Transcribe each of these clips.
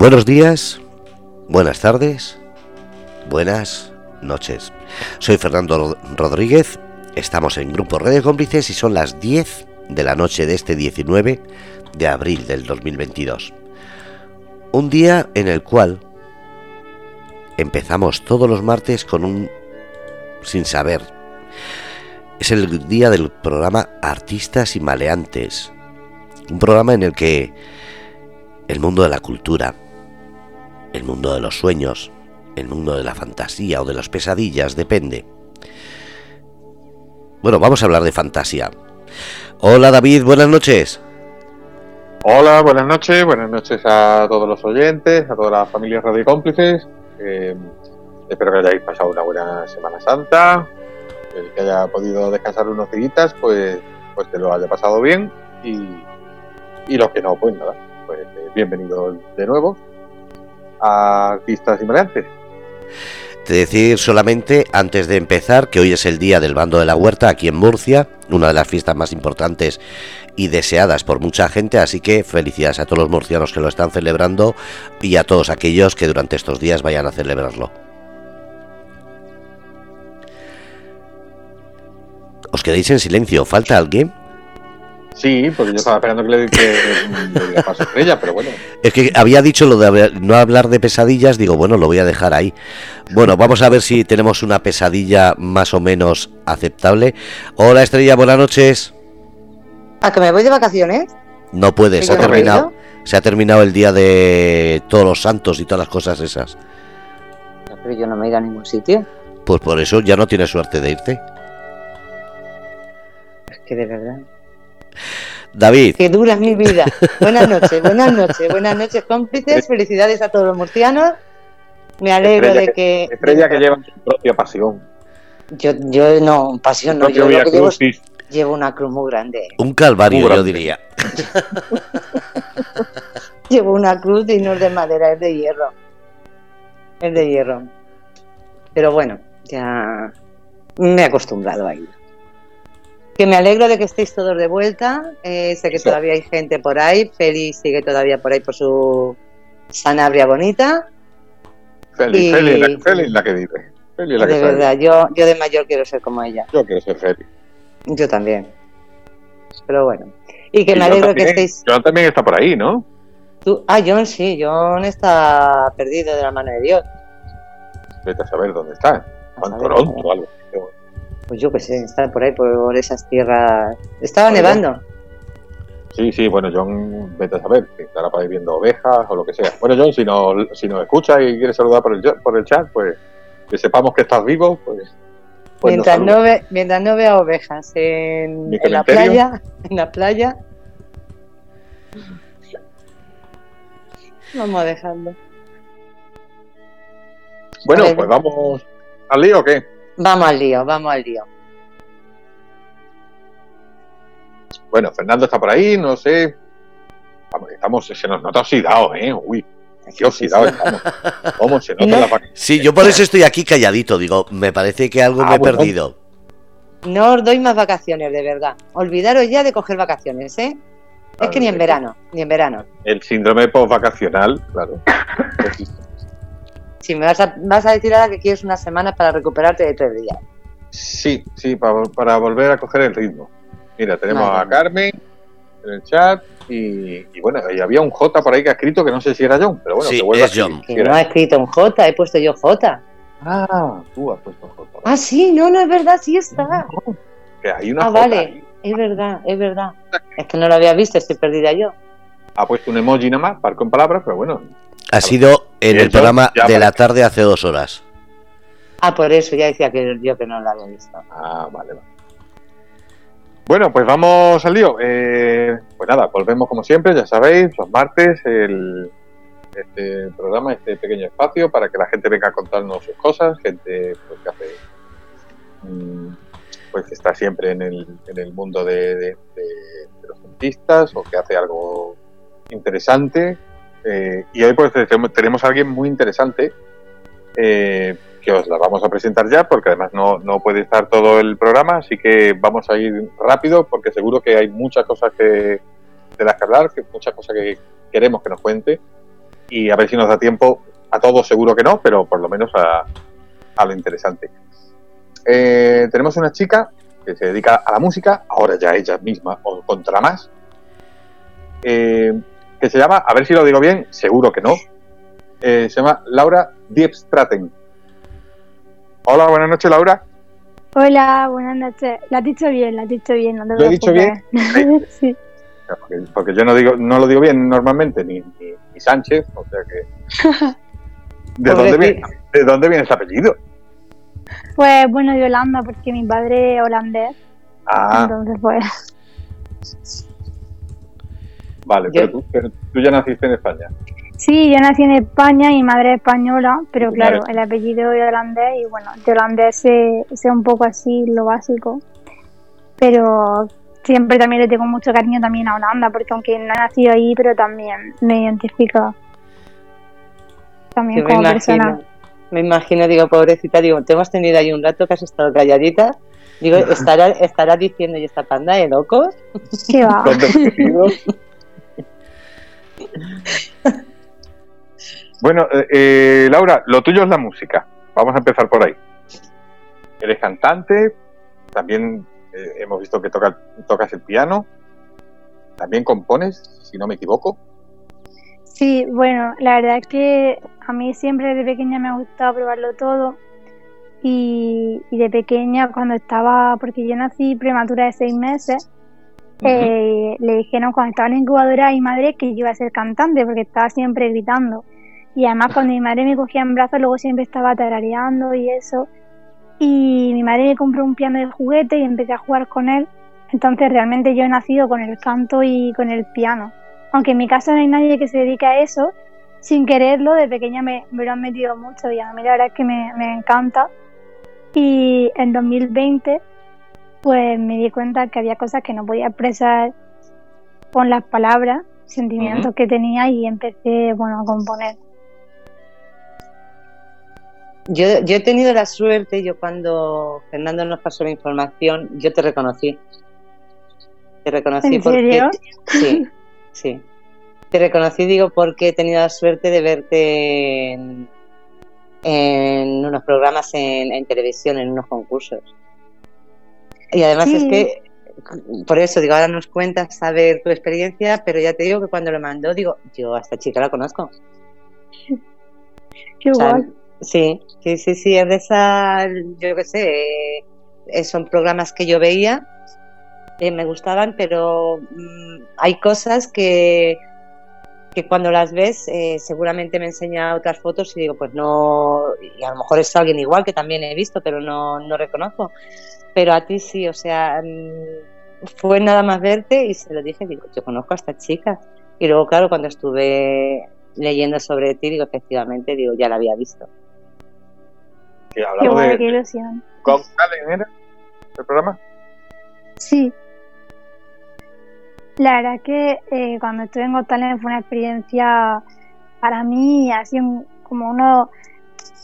Buenos días, buenas tardes, buenas noches. Soy Fernando Rodríguez, estamos en Grupo Redes Cómplices y son las 10 de la noche de este 19 de abril del 2022. Un día en el cual empezamos todos los martes con un sin saber. Es el día del programa Artistas y Maleantes. Un programa en el que el mundo de la cultura, el mundo de los sueños, el mundo de la fantasía o de las pesadillas, depende. Bueno, vamos a hablar de fantasía. Hola David, buenas noches. Hola, buenas noches, buenas noches a todos los oyentes, a todas las familias radiocómplices. Eh, espero que hayáis pasado una buena Semana Santa, el que haya podido descansar unos días, pues, pues que lo haya pasado bien y, y los que no, pues nada, pues eh, bienvenidos de nuevo a Artistas y Maleantes. Te decir solamente, antes de empezar, que hoy es el día del bando de la huerta aquí en Murcia, una de las fiestas más importantes y deseadas por mucha gente, así que felicidades a todos los murcianos que lo están celebrando y a todos aquellos que durante estos días vayan a celebrarlo. Os quedéis en silencio, ¿falta alguien? Sí, porque yo estaba esperando que le, que le paso a Estrella, pero bueno. Es que había dicho lo de no hablar de pesadillas, digo, bueno, lo voy a dejar ahí. Bueno, vamos a ver si tenemos una pesadilla más o menos aceptable. Hola Estrella, buenas noches. ¿A que me voy de vacaciones? No puede, ¿Que se ha terminado. Se ha terminado el día de todos los santos y todas las cosas esas. Pero yo no me he ido a ningún sitio. Pues por eso ya no tienes suerte de irte. Es que de verdad. David, Que dura mi vida. Buenas noches, buenas noches, buenas noches, cómplices. Felicidades a todos los murcianos. Me alegro Estrella de que. Estrella que lleva su propia pasión. Yo, yo no, pasión no. Yo lo que llevo es- llevo una cruz muy grande. un calvario yo diría. Llevo una cruz y no es de madera, es de hierro. Es de hierro. Pero bueno, ya me he acostumbrado a ello. Que me alegro de que estéis todos de vuelta. Eh, sé que todavía hay gente por ahí. Feli sigue todavía por ahí por su sanabria bonita. Feli, Y- Feli, la, Feli la que vive. Feli la que De sabe. verdad, yo, yo de mayor quiero ser como ella. Yo quiero ser Feli. Yo también. Pero bueno. Y que Y me alegro que también- estéis. John también está por ahí, ¿no? Tú... Ah, John sí, John está perdido de la mano de Dios. Vete a saber dónde está. En Toronto a o algo. Pues yo qué sé, está por ahí, por esas tierras. Estaba nevando. Sí, sí, bueno, John, vete a saber, que estará por ahí viendo ovejas o lo que sea. Bueno, John, si nos, si nos escucha y quiere saludar por el, chat- por el chat, pues que sepamos que estás vivo, pues... pues mientras, no ve, mientras no vea ovejas en, la playa, en la playa. Vamos. Bueno, A ver. pues vamos al lío, ¿o qué? Vamos al lío, vamos al lío. Bueno, Fernando está por ahí, no sé... Vamos, estamos, se nos nota oxidado, ¿eh? Uy, qué oxidado estamos. ¿Cómo se nota No. la? Sí, yo por eso estoy aquí calladito. Digo, me parece que algo Ah, me he bueno. perdido. No os doy más vacaciones, de verdad. Olvidaros ya de coger vacaciones, ¿eh? Es que ni en verano, ni en verano. El síndrome post-vacacional, claro. Si me vas a, vas a decir ahora que quieres una semana para recuperarte de tres días. Sí, sí, para, para volver a coger el ritmo. Mira, tenemos Madre a. Carmen en el chat y, y bueno, y había un J por ahí que ha escrito que no sé si era John, pero bueno, Sí, que vuelva es a. John. Que no ha escrito un J, he puesto yo J. Ah, tú has puesto J. Ah, sí, no, no es verdad, sí está. Que hay una Ah, J vale. ahí. Es verdad, es verdad. Es que no lo había visto, estoy perdida yo. Ha puesto un emoji nada más, parco en palabras, pero bueno. Ha sido en el programa ya de la tarde hace dos horas. Ah, por eso ya decía que yo que no lo había visto. Ah, vale, vale. Bueno, pues vamos al lío. Eh, pues nada, volvemos como siempre, ya sabéis, los martes, el, este programa, este pequeño espacio para que la gente venga a contarnos sus cosas, gente pues, que hace, mm, pues que está siempre en el, en el mundo de, de- de- de los artistas o que hace algo interesante. Eh, y hoy pues tenemos, a alguien muy interesante eh, que os la vamos a presentar ya, porque además no, puede estar todo el programa, así que vamos a ir rápido, porque seguro que hay muchas cosas que, de las que hablar, que muchas cosas que queremos que nos cuente. y a ver si nos da tiempo, a todos seguro que no, pero por lo menos a, lo interesante. Eh, tenemos una chica que se dedica a la música, ahora ya ella misma, o contra más, que se llama, a ver si lo digo bien, seguro que no, eh, se llama Laura Diepstraten. Hola, buenas noches, Laura. Hola, buenas noches. La has dicho bien, la has dicho bien. No te ¿Lo he dicho bien? sí. Porque, porque yo no digo no lo digo bien normalmente, ni, ni, ni Sánchez, o sea que... ¿De dónde, viene, ¿De dónde viene ese apellido? Pues bueno, de Holanda, porque mi padre es holandés. Ah, Entonces, pues. Vale, Yo- pero, tú, pero tú ya naciste en España. Sí, yo nací en España y mi madre es española, pero claro, el apellido es holandés y bueno, de holandés sé, sé un poco así lo básico. Pero siempre también le tengo mucho cariño también a Holanda, porque aunque no he nacido ahí, pero también me identifica también Yo me como imagino, persona. me imagino, digo, pobrecita, digo, te hemos tenido ahí un rato que has estado calladita. Digo, estará, estará diciendo, ¿y esta panda de locos? ¿Qué va? Bueno, eh, eh, Laura, lo tuyo es la música. Vamos a empezar por ahí. Eres cantante, también eh, hemos visto que toca- tocas el piano, también compones, si no me equivoco. Sí, bueno, la verdad es que a mí siempre desde pequeña me ha gustado probarlo todo y, y de pequeña cuando estaba, porque yo nací prematura de seis meses, eh, le dijeron cuando estaba en la incubadora a mi madre que yo iba a ser cantante porque estaba siempre gritando. Y además cuando mi madre me cogía en brazos luego siempre estaba tarareando y eso. Y mi madre me compró un piano de juguete y empecé a jugar con él. Entonces realmente yo he nacido con el canto y con el piano. Aunque en mi casa no hay nadie que se dedique a eso, sin quererlo, de pequeña me, me lo han metido mucho y a mí la verdad es que me, me encanta. Y en 2020, pues me di cuenta que había cosas que no podía expresar con las palabras, sentimientos que tenía y empecé, bueno, a componer. Yo, yo he tenido la suerte, yo cuando Fernando nos pasó la información, yo te reconocí. Te reconocí ¿En porque... serio? Sí, sí. Te reconocí, digo, porque he tenido la suerte de verte en, en unos programas en, en televisión, en unos concursos. Y además Sí. es que, por eso, digo, ahora nos cuentas saber tu experiencia, pero ya te digo que cuando lo mandó, digo, yo a esta chica la conozco. Qué O sea, guay. sí, sí, sí, sí, es de esas, yo qué sé, eh, son programas que yo veía, eh, me gustaban, pero mm, hay cosas que, que cuando las ves eh, seguramente me enseña otras fotos y digo, pues no, y a lo mejor es alguien igual que también he visto, pero no, no reconozco. Pero a ti sí, o sea, mm, fue nada más verte y se lo dije, digo, yo conozco a esta chica. Y luego, claro, cuando estuve leyendo sobre ti, digo, efectivamente, digo, ya la había visto. Que Qué hablamos guay, de, qué ilusión. ¿era? ¿El programa? Sí. La verdad que eh, cuando estuve en Got Talent fue una experiencia para mí así un- como uno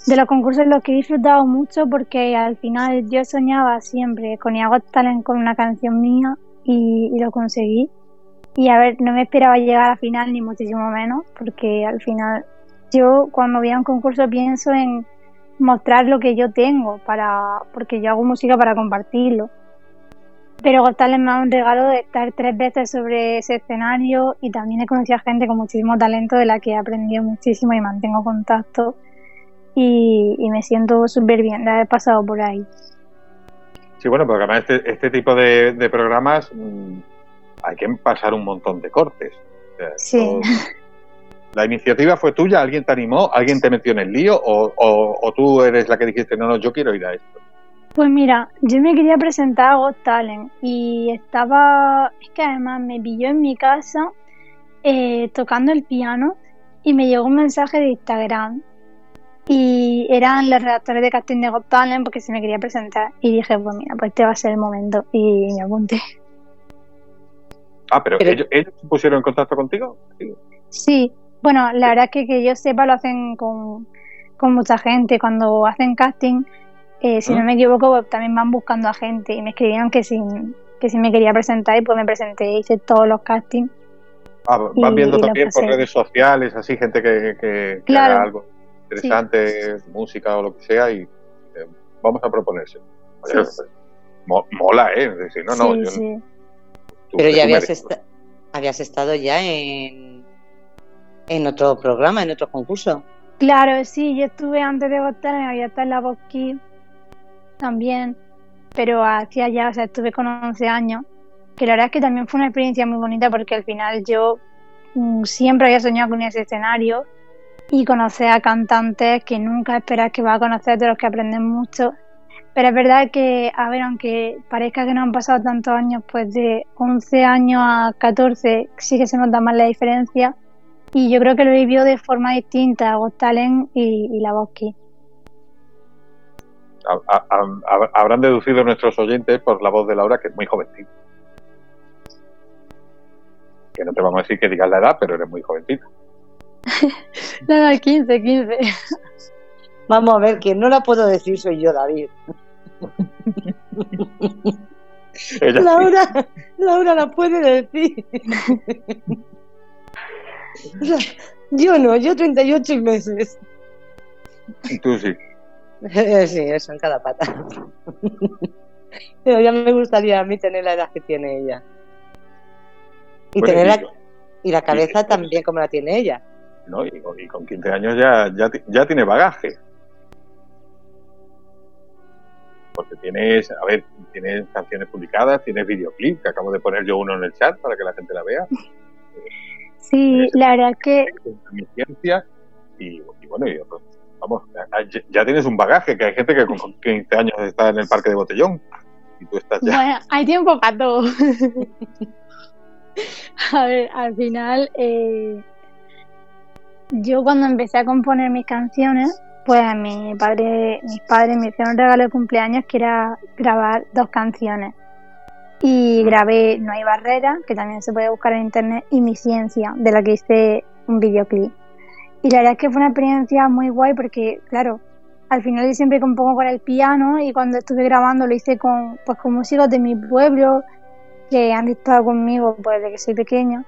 de los concursos los que he disfrutado mucho porque al final yo soñaba siempre con Got Talent con una canción mía y, lo conseguí. Y a ver, no me esperaba llegar a la final ni muchísimo menos porque al final yo cuando voy a un concurso pienso en mostrar lo que yo tengo para porque yo hago música para compartirlo pero Got Talent me ha dado un regalo de estar tres veces sobre ese escenario y también he conocido a gente con muchísimo talento de la que he aprendido muchísimo y mantengo contacto y, y me siento súper bien de haber pasado por ahí. Sí, bueno, porque además este, este tipo de, de programas mm, hay que pasar un montón de cortes. O sea, Sí. ¿La iniciativa fue tuya? ¿Alguien te animó? ¿Alguien te metió en el lío? ¿O, o- o tú eres la que dijiste, no, no, yo quiero ir a esto? Pues mira, yo me quería presentar a Got Talent y estaba, es que además me pilló en mi casa eh, tocando el piano y me llegó un mensaje de Instagram y eran los redactores de casting de Got Talent porque se me quería presentar y dije, pues mira, pues este va a ser el momento y me apunté. Ah, pero, Pero- ellos, ellos se pusieron en contacto contigo. Sí. Sí, bueno, la verdad es que que yo sepa lo hacen con, con mucha gente. Cuando hacen casting, eh, si ¿Ah? no me equivoco, pues también van buscando a gente y me escribieron que si, que si me quería presentar y pues me presenté, hice todos los castings Ah, van viendo también por redes sociales, así, gente que, que, haga algo interesante, música o lo que sea, y eh, vamos a proponerse. Pues, mola, ¿eh? Decir, no, no, yo, Pero ya habías, habías estado ya en, en otro programa, en otro concurso. Claro, sí, yo estuve antes de votar, había estado en la Voz también, pero hacía ya, o sea, estuve con 11 años, que la verdad es que también fue una experiencia muy bonita porque al final yo mm, siempre había soñado con ese escenario y conocer a cantantes que nunca esperas que va a conocer, de los que aprenden mucho. Pero es verdad que, a ver, aunque parezca que no han pasado tantos años, pues de 11 años a 14 sí que se nota más la diferencia. Y yo creo que lo vivió de forma distinta Got Talent y, la Bosque. Habrán deducido nuestros oyentes por la voz de Laura que es muy jovencita. Que no te vamos a decir que digas la edad, pero eres muy jovencita. No, no, 15, 15. Vamos a ver, que no la puedo decir soy yo, David. Laura, Laura la puede decir. yo no, yo 38 meses. Tú sí. sí, eso en cada pata. Pero ya me gustaría a mí tener la edad que tiene ella. Y, tener la, y la cabeza también como la tiene ella. ¿No? Y, con 15 años ya, ya, ya tiene bagaje. Porque tienes, a ver, tienes canciones publicadas, tienes videoclip, que acabo de poner yo uno en el chat para que la gente la vea. Sí, la verdad que... Mi ciencia y, bueno, vamos, ya, tienes un bagaje, que hay gente que con 15 años está en el parque de botellón y tú estás ya... Bueno, hay tiempo para todo. a ver, al final... Eh yo cuando empecé a componer mis canciones, pues mi padre, mis padres me hicieron un regalo de cumpleaños que era grabar dos canciones. Y grabé No hay barrera, que también se puede buscar en internet, y Mi ciencia, de la que hice un videoclip. Y la verdad es que fue una experiencia muy guay porque, claro, al final yo siempre compongo con el piano y cuando estuve grabando lo hice con, pues, con músicos de mi pueblo que han estado conmigo pues, desde que soy pequeña.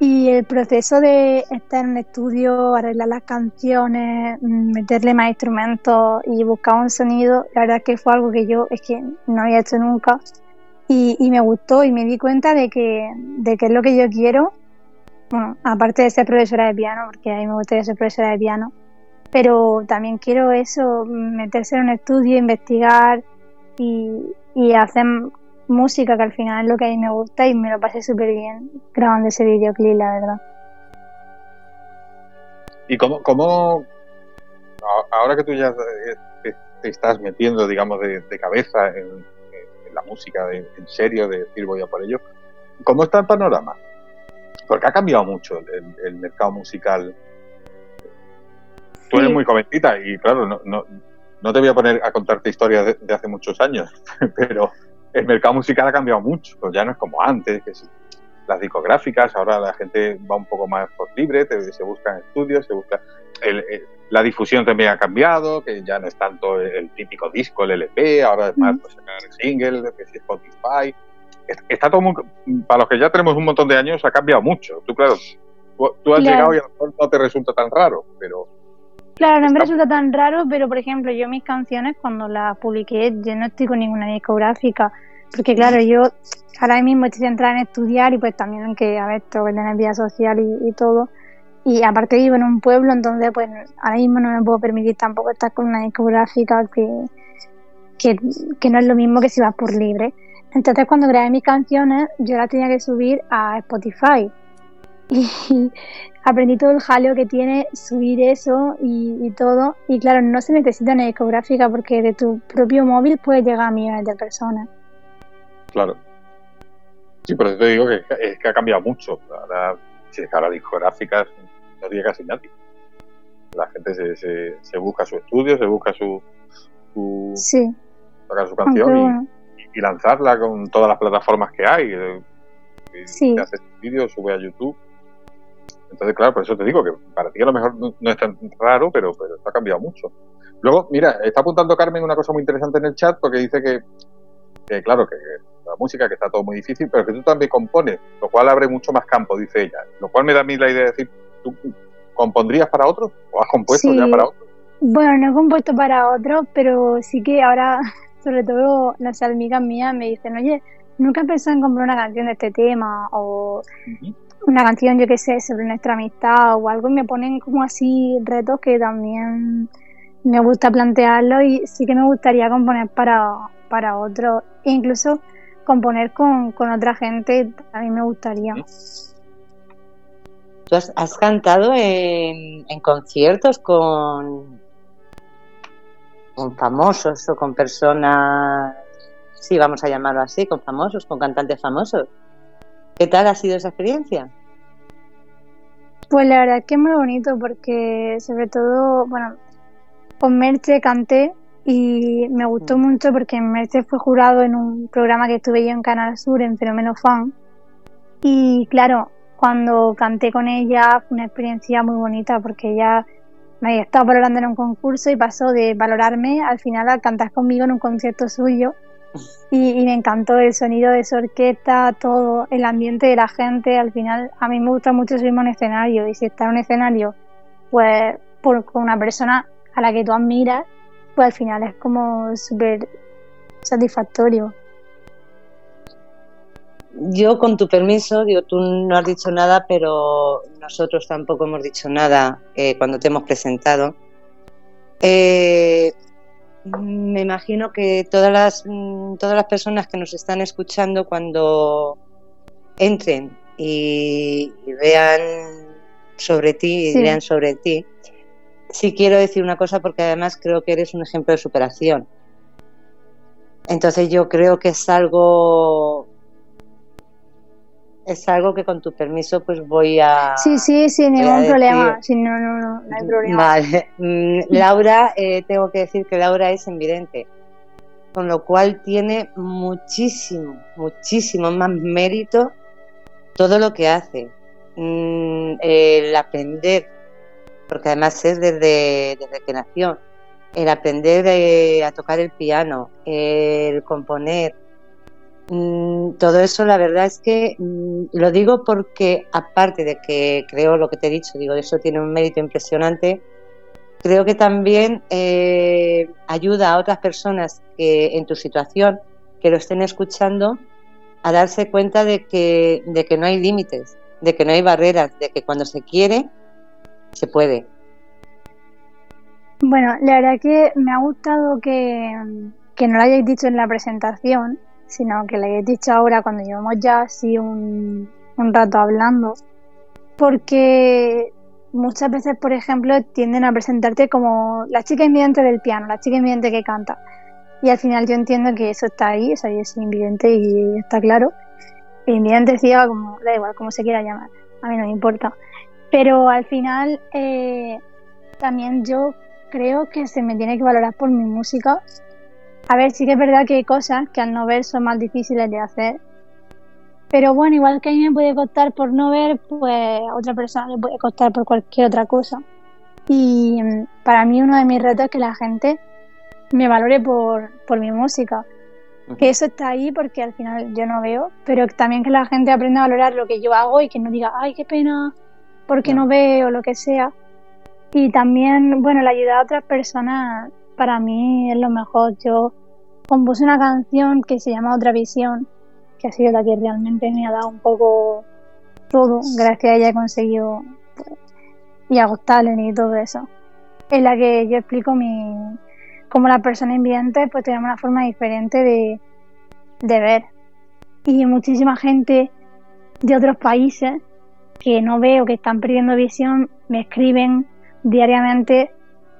Y el proceso de estar en el estudio, arreglar las canciones, mm, meterle más instrumentos y buscar un sonido, la verdad es que fue algo que yo es que no había hecho nunca. Y, y me gustó y me di cuenta de que, de que es lo que yo quiero. Bueno, aparte de ser profesora de piano, porque a mí me gustaría ser profesora de piano, pero también quiero eso, meterse en un estudio, investigar y, y hacer música, que al final es lo que a mí me gusta y me lo pasé súper bien grabando ese videoclip, la verdad. ¿Y cómo, cómo ahora que tú ya te, estás metiendo, digamos, de, cabeza en, la música, en serio, de decir voy a por ello, ¿cómo está el panorama? Porque ha cambiado mucho el, mercado musical. Tú eres muy jovencita y claro, no, no, no te voy a poner a contarte historias de hace muchos años, pero el mercado musical ha cambiado mucho, pues ya no es como antes, que las discográficas, ahora la gente va un poco más por libre, se buscan estudios, se busca la difusión también ha cambiado, que ya no es tanto el, típico disco, el LP, ahora es más pues, sacar single, que si Spotify. Está todo para los que ya tenemos un montón de años ha cambiado mucho. Tú claro, tú, has llegado y a lo mejor no te resulta tan raro, pero Claro, no me resulta tan raro, pero por ejemplo, yo mis canciones cuando las publiqué, yo no estoy con ninguna discográfica, porque claro, yo ahora mismo estoy centrada en estudiar y pues también que, a ver, tengo que tener vida social y, todo. Y aparte vivo en un pueblo, entonces pues ahora mismo no me puedo permitir tampoco estar con una discográfica que, que, que no es lo mismo que si vas por libre. Entonces cuando grabé mis canciones, yo las tenía que subir a Spotify. Y, aprendí todo el jaleo que tiene subir eso y, todo. Y claro, no se necesita una discográfica porque de tu propio móvil puedes llegar a millones de personas. Claro. Sí, por eso te digo que, es que ha cambiado mucho. Ahora, si es que ahora discográficas no tiene casi nadie. La gente se, se, busca su estudio, se busca su, su sí. su canción y, lanzarla con todas las plataformas que hay. Sí. hace vídeo, sube a YouTube entonces, claro, por eso te digo que para ti a lo mejor no, es tan raro, pero, pero ha cambiado mucho. Luego, mira, está apuntando Carmen una cosa muy interesante en el chat porque dice que, claro, que la música, que está todo muy difícil, pero que tú también compones, lo cual abre mucho más campo, dice ella. Lo cual me da a mí la idea de decir, ¿tú compondrías para otros o has compuesto ya para otros? Bueno, no he compuesto para otros, pero sí que ahora, sobre todo las amigas mías me dicen, oye, nunca he pensado en comprar una canción de este tema o una canción, yo qué sé, sobre nuestra amistad o algo y me ponen como así retos que también me gusta plantearlo y sí que me gustaría componer para, para otros e incluso componer con, otra gente también me gustaría. ¿Tú has, cantado en, en conciertos con, con famosos o con personas, sí, vamos a llamarlo así, con famosos, con cantantes famosos. ¿Qué tal ha sido esa experiencia? Pues la verdad es que es muy bonito porque sobre todo, bueno, con Merche canté y me gustó mm. mucho porque Merche fue jurado en un programa que estuve yo en Canal Sur, en Fenómeno Fan. Y claro, cuando canté con ella fue una experiencia muy bonita porque ella me había estado valorando en un concurso y pasó de valorarme al final a cantar conmigo en un concierto suyo. Y, me encantó el sonido de su orquesta, todo, el ambiente de la gente. Al final, a mí me gusta mucho subirme a un escenario y si está en un escenario, pues por, con una persona a la que tú admiras, pues al final es como súper satisfactorio yo con tu permiso, digo, tú no has dicho nada, pero nosotros tampoco hemos dicho nada eh, cuando te hemos presentado. Eh, me imagino que todas las, mm, todas las personas que nos están escuchando cuando entren y, vean sobre ti y vean sobre ti, sí quiero decir una cosa porque además creo que eres un ejemplo de superación. Entonces yo creo que es algo es algo que con tu permiso pues voy a... Sí, sí, sin ningún problema. Sí, no, no, no, no hay problema. Vale. Mm, Laura, eh, tengo que decir que Laura es invidente, con lo cual tiene muchísimo, muchísimo más mérito todo lo que hace. Mm, el aprender, porque además es desde, desde que nació, el aprender eh, a tocar el piano, el componer, todo eso la verdad es que mm, lo digo porque aparte de que creo lo que te he dicho, digo, eso tiene un mérito impresionante, creo que también eh, ayuda a otras personas que en tu situación que lo estén escuchando a darse cuenta de que, de que no hay límites, de que no hay barreras, de que cuando se quiere, se puede. Bueno, la verdad que me ha gustado que, que no lo hayáis dicho en la presentación, sino que le he dicho ahora cuando llevamos ya así un, rato hablando, porque muchas veces, por ejemplo, tienden a presentarte como la chica invidente del piano, la chica invidente que canta. Y al final yo entiendo que eso está ahí, o sea, es invidente y está claro. invidente ciega, como, da igual, como se quiera llamar, a mí no me importa. Pero al final eh, también yo creo que se me tiene que valorar por mi música a ver, sí que es verdad que hay cosas que al no ver son más difíciles de hacer. Pero bueno, igual que a mí me puede costar por no ver, pues a otra persona le puede costar por cualquier otra cosa. Y mm, para mí uno de mis retos es que la gente me valore por, por mi música. Que eso está ahí porque al final yo no veo, pero también que la gente aprenda a valorar lo que yo hago y que no diga, ay, qué pena, porque no, no veo, o lo que sea. Y también, bueno, la ayuda a otras personas para mí es lo mejor. Yo compuse una canción que se llama Otra Visión, que ha sido la que realmente me ha dado un poco todo, gracias a ella he conseguido pues, y hago talent y todo eso. En la que yo explico mi cómo las personas invidentes pues tenemos una forma diferente de, de ver. Y muchísima gente de otros países que no veo, que están perdiendo visión, me escriben diariamente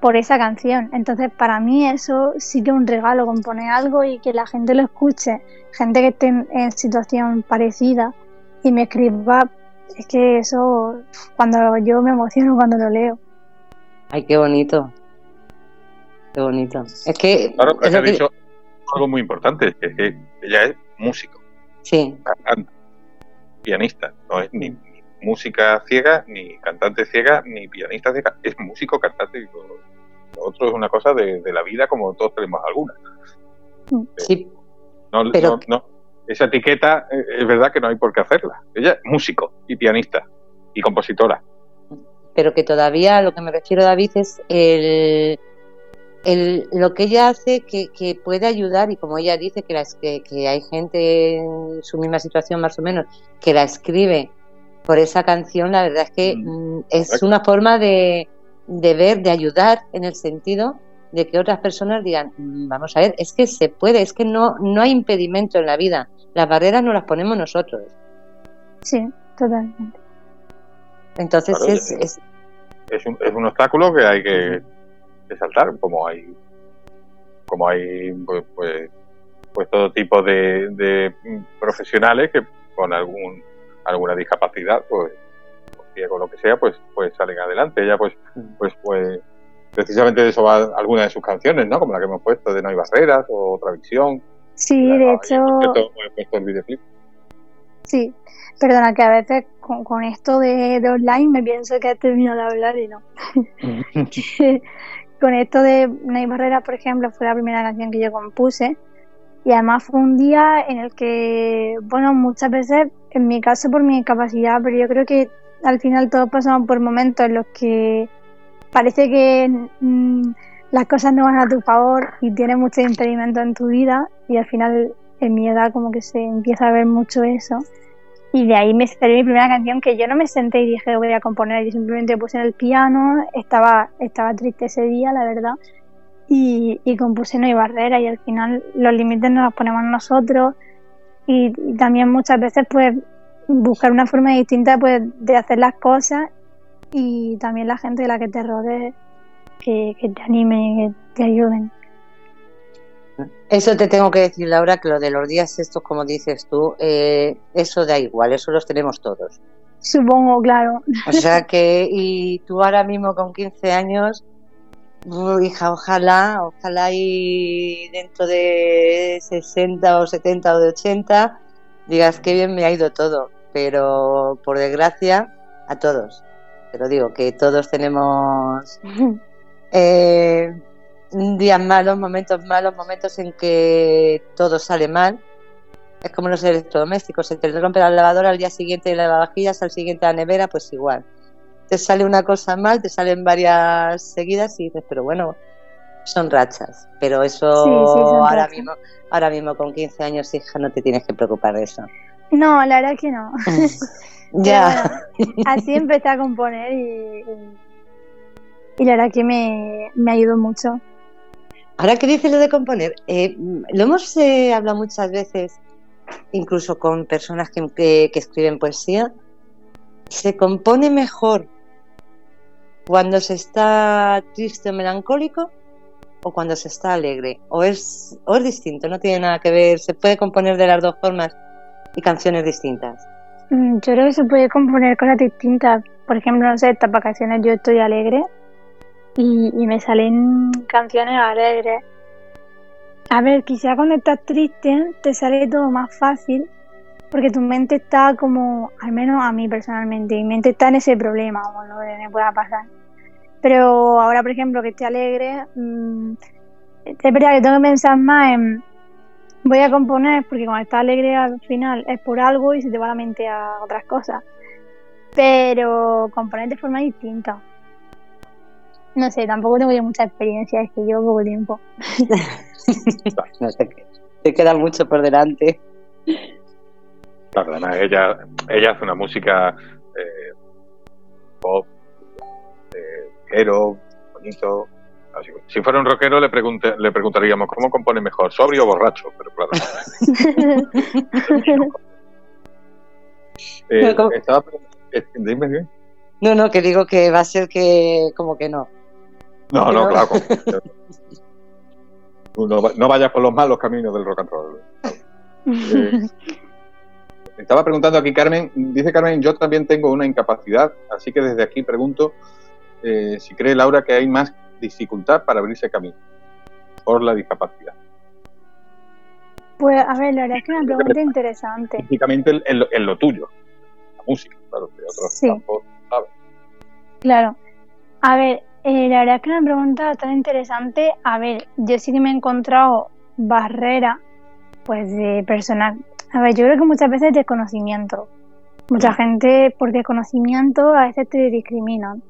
por esa canción. Entonces, para mí eso sí que es un regalo, componer algo y que la gente lo escuche, gente que esté en, situación parecida y me escriba, es que eso, cuando yo me emociono cuando lo leo. Ay, qué bonito. Qué bonito. Es que... Claro, que ha dicho algo muy importante, es que ella es músico. Sí. Cantante, pianista, no es ni música ciega, ni cantante ciega, ni pianista ciega, es músico, cantante. Lo, otro es una cosa de, la vida como todos tenemos alguna. Sí. No, no, esa etiqueta eh, es verdad que no hay por qué hacerla. Ella es músico y pianista y compositora. Pero que todavía lo que me refiero, David, es el, el, lo que ella hace que, que, puede ayudar y como ella dice que, las, que, que, hay gente en su misma situación más o menos que la escribe por esa canción, la verdad es que mm, es una forma de, de ver, de ayudar en el sentido de que otras personas digan, mm, vamos a ver, es que se puede, es que no, no hay impedimento en la vida, las barreras no las ponemos nosotros. Sí, totalmente. Entonces Claro, es, es- es- Es un, es un obstáculo que hay que, que saltar, como hay como hay pues, pues, pues todo tipo de, de profesionales que con algún alguna discapacidad, pues o ciego o lo que sea, pues pues salen adelante. Ella pues pues pues precisamente de eso va alguna de sus canciones, ¿no? Como la que hemos puesto de No hay barreras o Otra visión. Sí, de hecho, puesto el videoclip. sí. Perdona, que a veces con, con esto de, de online me pienso que he terminado de hablar y no. con esto de No hay barreras, por ejemplo, fue la primera canción que yo compuse. Y además fue un día en el que, bueno, muchas veces, en mi caso por mi incapacidad, pero yo creo que al final todos pasamos por momentos en los que parece que mm, las cosas no van a tu favor y tienes muchos impedimentos en tu vida y al final en mi edad como que se empieza a ver mucho eso. Y de ahí me salió mi primera canción que yo no me senté y dije voy a componer, yo simplemente puse en el piano, estaba, estaba triste ese día, la verdad, y, y compuse No hay barrera y al final los límites nos los ponemos nosotros y, y también muchas veces pues buscar una forma distinta pues de hacer las cosas y también la gente de la que te rodee que, que te anime, que te ayuden. Eso te tengo que decir, Laura, que lo de los días estos, como dices tú, eh, eso da igual, eso los tenemos todos. Supongo, claro. O sea que, y tú ahora mismo con 15 años, hija, ojalá, ojalá y dentro de 60 o 70 o de 80 digas que bien me ha ido todo, pero por desgracia, a todos. Te lo digo, que todos tenemos eh, días malos, momentos malos, momentos en que todo sale mal. Es como los electrodomésticos, se te rompe la lavadora al día siguiente la lavavajillas, al siguiente la nevera, pues igual. Te sale una cosa mal, te salen varias seguidas y dices, pero bueno, son rachas. Pero eso Sí, sí, son ahora rachas. mismo, ahora mismo con 15 años, hija, no te tienes que preocupar de eso. No, la verdad es que no. ya. Pero bueno, así empecé a componer y, y, y la verdad que me, me ayudó mucho. Ahora que dices lo de componer, eh, lo hemos eh, hablado muchas veces, incluso con personas que, que- que escriben poesía. ¿Se compone mejor cuando se está triste o melancólico o cuando se está alegre? ¿O es, o es distinto? No tiene nada que ver. Se puede componer de las dos formas y canciones distintas. Mm, Yo creo que se puede componer cosas distintas. Por ejemplo, no sé, estas vacaciones yo estoy alegre y, y me salen canciones alegres. A ver, quizá cuando estás triste te sale todo más fácil porque tu mente está como, al menos a mí personalmente, mi mente está en ese problema o lo que me pueda pasar. Pero ahora, por ejemplo, que estoy alegre, mm, es verdad que tengo que pensar más en voy a componer porque cuando estás alegre al final es por algo y se te va la mente a otras cosas. Pero componer de forma distinta. No sé, tampoco tengo yo mucha experiencia, es que llevo poco tiempo. No sé qué. Te queda mucho por delante. Claro, además ella, ella hace una música eh, pop, rockero, bonito. Si fuera un rockero le, pregunte- le preguntaríamos cómo compone mejor, sobrio o borracho, pero claro. Eh, ¿Cómo? estaba, eh, dime, dime. No, no, que digo que va a ser que como que no. No, no, No. claro. como- no, no vayas por los malos caminos del rock and roll. Eh, estaba preguntando aquí Carmen, dice Carmen, yo también tengo una incapacidad, así que desde aquí pregunto eh, si cree Laura que hay más dificultad para abrirse camino por la discapacidad. Pues a ver, la verdad es que es una pregunta interesante. Típicamente en, lo, en lo tuyo, la música, claro, de otros Sí. campos, ¿sabes? Claro. A ver, eh, la verdad es que es una pregunta bastante interesante. A ver, yo sí que me he encontrado barreras, pues de personas A ver, yo creo que muchas veces es desconocimiento. Mucha gente por desconocimiento a veces te discriminan.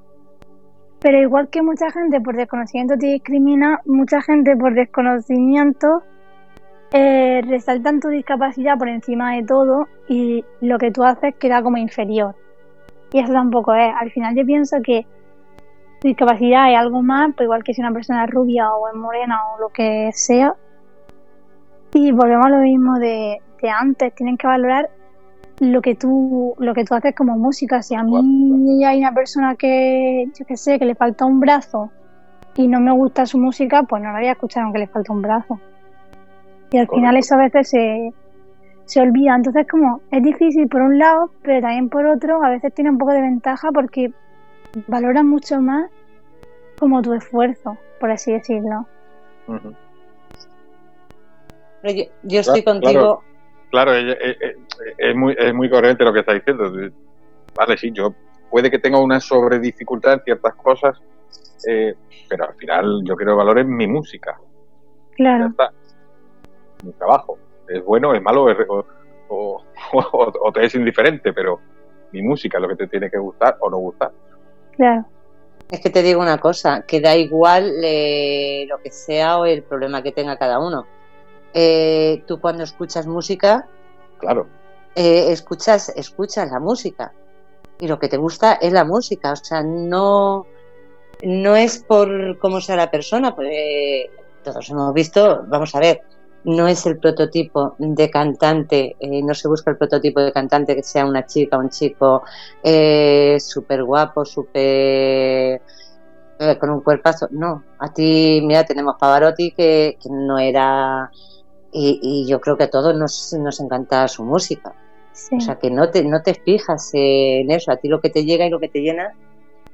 Pero igual que mucha gente por desconocimiento te discrimina, mucha gente por desconocimiento eh, resaltan tu discapacidad por encima de todo y lo que tú haces queda como inferior. Y eso tampoco es. Al final yo pienso que tu discapacidad es algo más, pues igual que si una persona es rubia o es morena o lo que sea. Y volvemos a lo mismo de, de antes, tienen que valorar lo que tú lo que tú haces como música. Si a mí hay una persona que yo que sé que le falta un brazo y no me gusta su música pues no la voy a escuchar aunque le falta un brazo. Y al final eso a veces se, se olvida. Entonces como es difícil por un lado pero también por otro a veces tiene un poco de ventaja porque valora mucho más como tu esfuerzo por así decirlo. Yo, estoy contigo Claro, es, muy, es muy coherente lo que está diciendo. Vale, sí, yo puede que tenga una sobredificultad en ciertas cosas, eh, pero al final yo quiero valorar mi música. Claro. Mi trabajo. Es bueno, es malo, o, o, te es indiferente, pero mi música es lo que te tiene que gustar o no gustar. Claro. Es que te digo una cosa, que da igual eh, lo que sea o el problema que tenga cada uno eh, tú cuando escuchas música, claro, eh, escuchas, escuchas la música. Y lo que te gusta es la música, o sea, no, no es por cómo sea la persona, pues todos hemos visto, vamos a ver, no es el prototipo de cantante, eh, no se busca el prototipo de cantante que sea una chica, un chico eh, súper guapo, súper con un cuerpazo. No, a ti, mira, tenemos Pavarotti que no era y, yo creo que a todos nos, nos encanta su música. O sea, que no te, no te fijas en eso, a ti lo que te llega y lo que te llena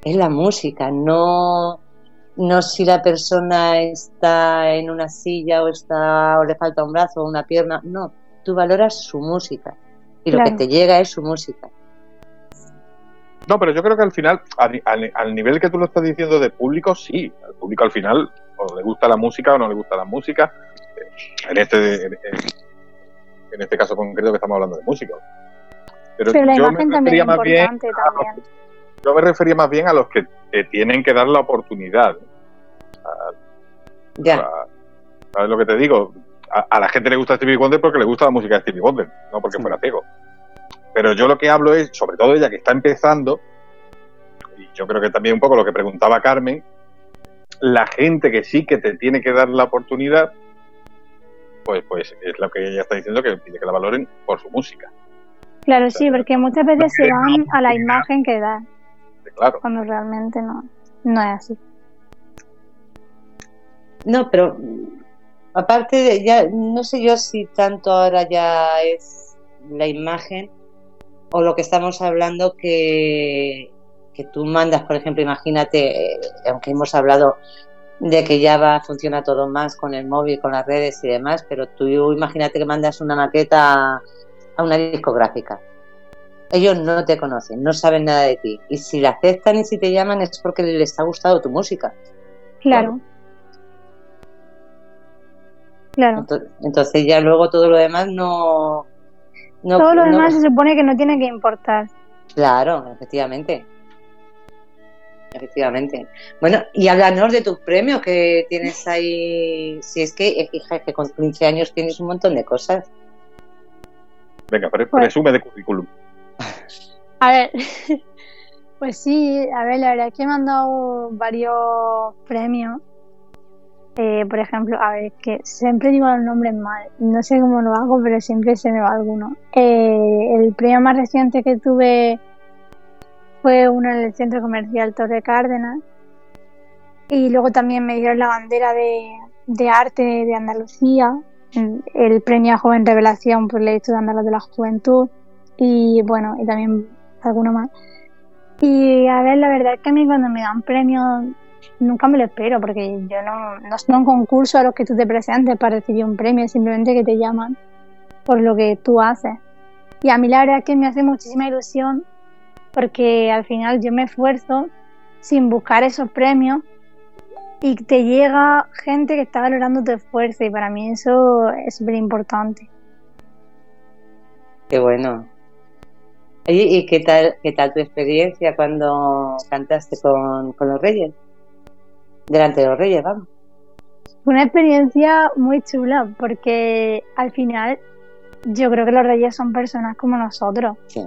es la música, no, no si la persona está en una silla o, está, o le falta un brazo o una pierna, no, tú valoras su música. Y lo que te llega es su música. No, pero yo creo que al final, al, nivel que tú lo estás diciendo de público, sí, al público al final o le gusta la música o no le gusta la música, en este, en, este caso concreto que estamos hablando de músicos. Pero, yo me refería más bien yo me refería más bien a los que tienen que dar la oportunidad. ya. ¿Sabes lo que te digo? A, la gente le gusta Stevie Wonder porque le gusta la música de Stevie Wonder, no porque fuera ciego. Pero yo lo que hablo es, sobre todo ella que está empezando, y yo creo que también un poco lo que preguntaba Carmen, la gente que sí que te tiene que dar la oportunidad, pues, pues es lo que ella está diciendo, que pide que la valoren por su música. Claro, sí, porque muchas veces se van a la imagen que da. Claro. Cuando realmente no, no es así. No, pero aparte de ya, no sé yo si tanto ahora ya es la imagen o lo que estamos hablando que, que tú mandas, por ejemplo, imagínate, aunque hemos hablado de que ya va, funciona todo más con el móvil, con las redes y demás, pero tú imagínate que mandas una maqueta a una discográfica. Ellos no te conocen, no saben nada de ti. Y si la aceptan y si te llaman es porque les ha gustado tu música. Claro. Claro. Entonces, ya luego todo lo demás no... todo lo demás se supone que no tiene que importar. Claro, efectivamente efectivamente. Bueno, y háblanos de tus premios que tienes ahí. Si es que, hija, que con 15 años tienes un montón de cosas. Venga, pues- presume de currículum. A ver, pues sí, a ver, la verdad es que me han dado varios premios. Eh, por ejemplo, a ver, que siempre digo los nombres mal, no sé cómo lo hago, pero siempre se me va alguno. Eh, el premio más reciente que tuve fue uno en el centro comercial Torre Cárdenas. Y luego también me dieron la bandera de, arte de Andalucía, el premio a Joven Revelación por hecho de Andalucía de la Juventud y bueno, y también alguno más. Y a ver, la verdad es que a mí cuando me dan premios nunca me lo espero porque yo no, no es un concurso a los que tú te presentes para recibir un premio, simplemente que te llaman por lo que tú haces. Y a mí la verdad es que me hace muchísima ilusión porque al final yo me esfuerzo sin buscar esos premios y te llega gente que está valorando tu esfuerzo y para mí eso es súper importante. Qué bueno. ¿Y, y qué tal qué tal tu experiencia cuando cantaste con, con los reyes? Delante de los reyes, vamos. Fue una experiencia muy chula porque al final yo creo que los reyes son personas como nosotros. Sí.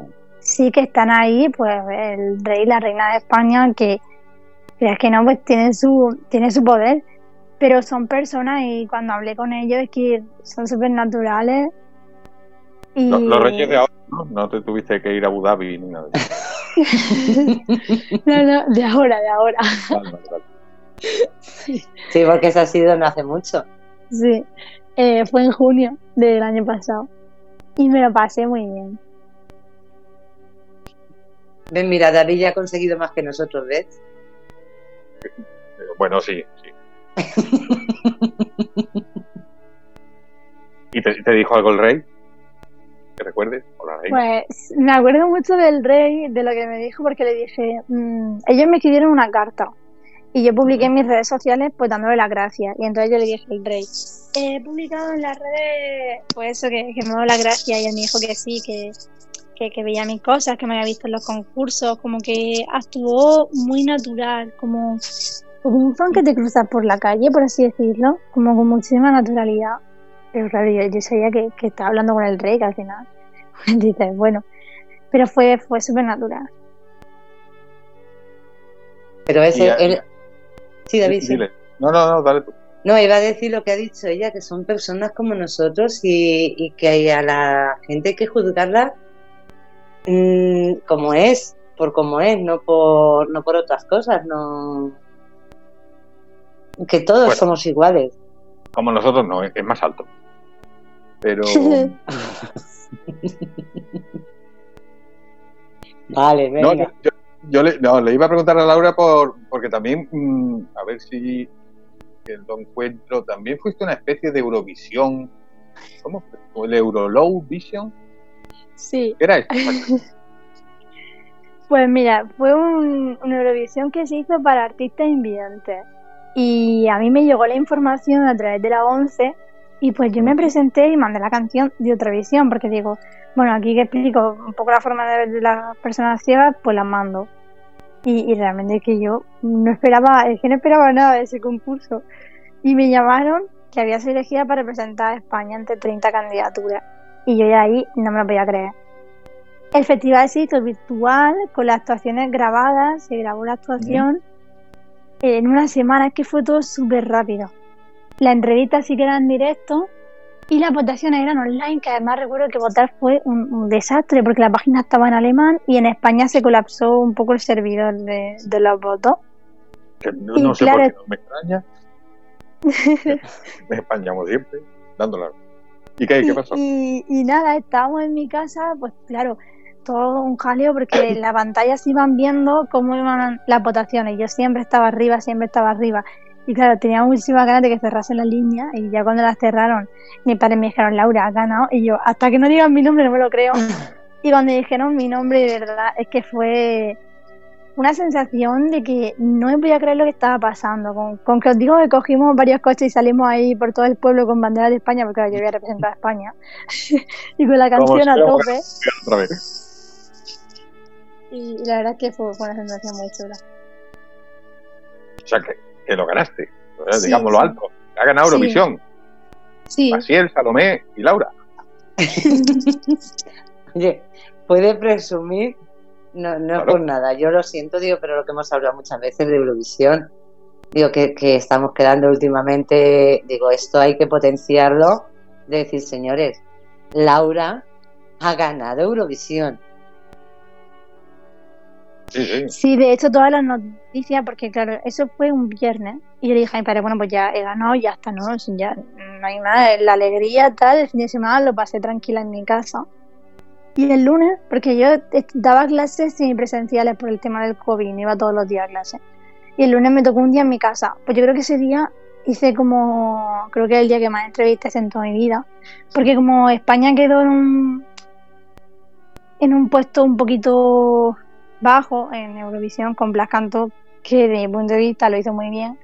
Sí que están ahí, pues el rey y la reina de España que creas que no, pues tienen su, tienen su poder, pero son personas y cuando hablé con ellos es que son súper naturales. Y... Los, los reyes de ahora, ¿no? No te tuviste que ir a Abu Dhabi ni nada. no, no, de ahora, de ahora. Vale, vale. Sí, porque eso ha sido no hace mucho. Sí, Eh, fue en junio del año pasado y me lo pasé muy bien. Ven, mira, David ya ha conseguido más que nosotros, ¿ves? Bueno, sí, sí. ¿Y te, te dijo algo el rey? ¿Que recuerdes? ¿O la reina? Pues me acuerdo mucho del rey, de lo que me dijo, porque le dije, mm, ellos me escribieron una carta y yo publiqué en mis redes sociales pues dándole las gracias. Y entonces yo le dije al rey, he publicado en las redes pues eso, que, que me doy las gracias y él me dijo que sí, que, que, que veía mis cosas, que me había visto en los concursos, como que actuó muy natural, como, como un fan que te cruzas por la calle, por así decirlo, como con muchísima naturalidad. Pero claro, yo, yo sabía que, que estaba hablando con el rey, que al final dices, bueno, pero fue, fue súper natural. Pero ese. Sí, David, sí. No, no, no, dale tú. No, iba a decir lo que ha dicho ella, que son personas como nosotros y, y que a la gente hay que juzgarla mm, como es, por como es, no por, no por otras cosas, no que todos Bueno. somos iguales. Como nosotros no, es más alto. Pero Vale, venga. no, yo, le, no, le iba a preguntar a Laura por porque también, mm, a ver si lo encuentro, también fuiste una especie de Eurovisión. ¿Cómo el Eurolow Vision? Sí, ¿Qué era eso? Pues mira, fue un, una Eurovisión que se hizo para artistas invidentes. Y a mí me llegó la información a través de la 11 y pues yo me presenté y mandé la canción de Eurovisión porque digo, bueno, aquí que explico un poco la forma de ver de las personas ciegas, pues la mando. Y, y realmente es que yo no esperaba, es que no esperaba nada de ese concurso. Y me llamaron que había sido elegida para representar a España entre 30 candidaturas. Y yo ya ahí no me lo podía creer. El festival se hizo virtual, con las actuaciones grabadas, se grabó la actuación en una semana, es que fue todo súper rápido. La entrevista sí que era en directo y las votaciones eran online, que además recuerdo que votar fue un, un desastre porque la página estaba en alemán y en España se colapsó un poco el servidor de, de los votos. Que no, Y no sé claro- por qué, no me extraña. Me españamos siempre, dándola. ¿Y qué, qué pasó? Y, y nada, estábamos en mi casa, pues claro, todo un jaleo porque en la pantalla se iban viendo cómo iban las votaciones. Yo siempre estaba arriba, siempre estaba arriba. Y claro, tenía muchísimas ganas de que cerrasen la línea y ya cuando las cerraron, mi padre me dijeron, Laura, has ganado. Y yo, hasta que no digan mi nombre no me lo creo. Y cuando dijeron mi nombre, de verdad, es que fue una sensación de que no me podía creer lo que estaba pasando. Con, con que os digo que cogimos varios coches y salimos ahí por todo el pueblo con bandera de España, porque claro, yo voy a representar a España. y con la Vamos, canción a tope. Otra vez. Y la verdad es que fue, fue una sensación muy chula. O sea, que, que lo ganaste. ¿eh? Sí, Digámoslo sí. alto. Ha ganado. Eurovisión. Sí, Asiel, Salomé y Laura. Oye, puede presumir, no, no Claro. por nada, yo lo siento, digo, pero lo que hemos hablado muchas veces de Eurovisión, digo, que, que estamos quedando últimamente, digo, esto hay que potenciarlo, de decir, señores, Laura ha ganado Eurovisión. Sí, sí. Sí, de hecho todas las noticias, porque claro, eso fue un viernes. Y yo le dije a mi padre, bueno, pues ya he ganado, ya está, ¿no? Ya no hay más. La alegría tal, el fin de semana lo pasé tranquila en mi casa. Y el lunes, porque yo est- daba clases semipresenciales por el tema del COVID, no iba todos los días a clase. Y el lunes me tocó un día en mi casa. Pues yo creo que ese día hice como, creo que es el día que más entrevistas en toda mi vida. Porque como España quedó en un, en un puesto un poquito bajo en Eurovisión con Blas Cantó, que de mi punto de vista lo hizo muy bien.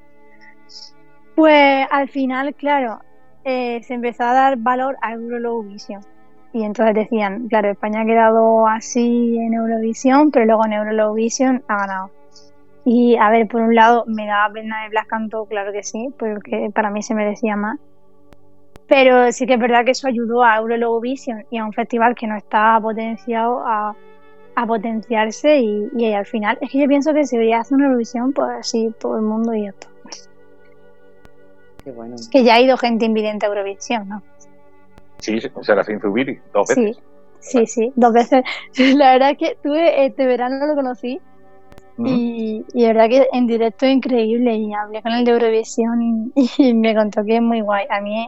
Pues al final, claro, eh, se empezó a dar valor a Eurolow Vision. Y entonces decían, claro, España ha quedado así en Eurovisión, pero luego en Eurovisión ha ganado. Y a ver, por un lado me daba pena de Blas Canto, claro que sí, porque para mí se merecía más. Pero sí que es verdad que eso ayudó a Eurovision y a un festival que no estaba potenciado a, potenciarse y, al final es que yo pienso que si voy a hacer una Eurovisión, pues así todo el mundo y esto. Qué bueno. Que ya ha ido gente invidente a Eurovisión, ¿no? Sí, Serafín Zubiri, dos veces. Sí, sí, sí, dos veces. La verdad es que tuve este verano lo conocí y, y, la verdad que en directo es increíble y hablé con el de Eurovisión y, me contó que es muy guay. A mí,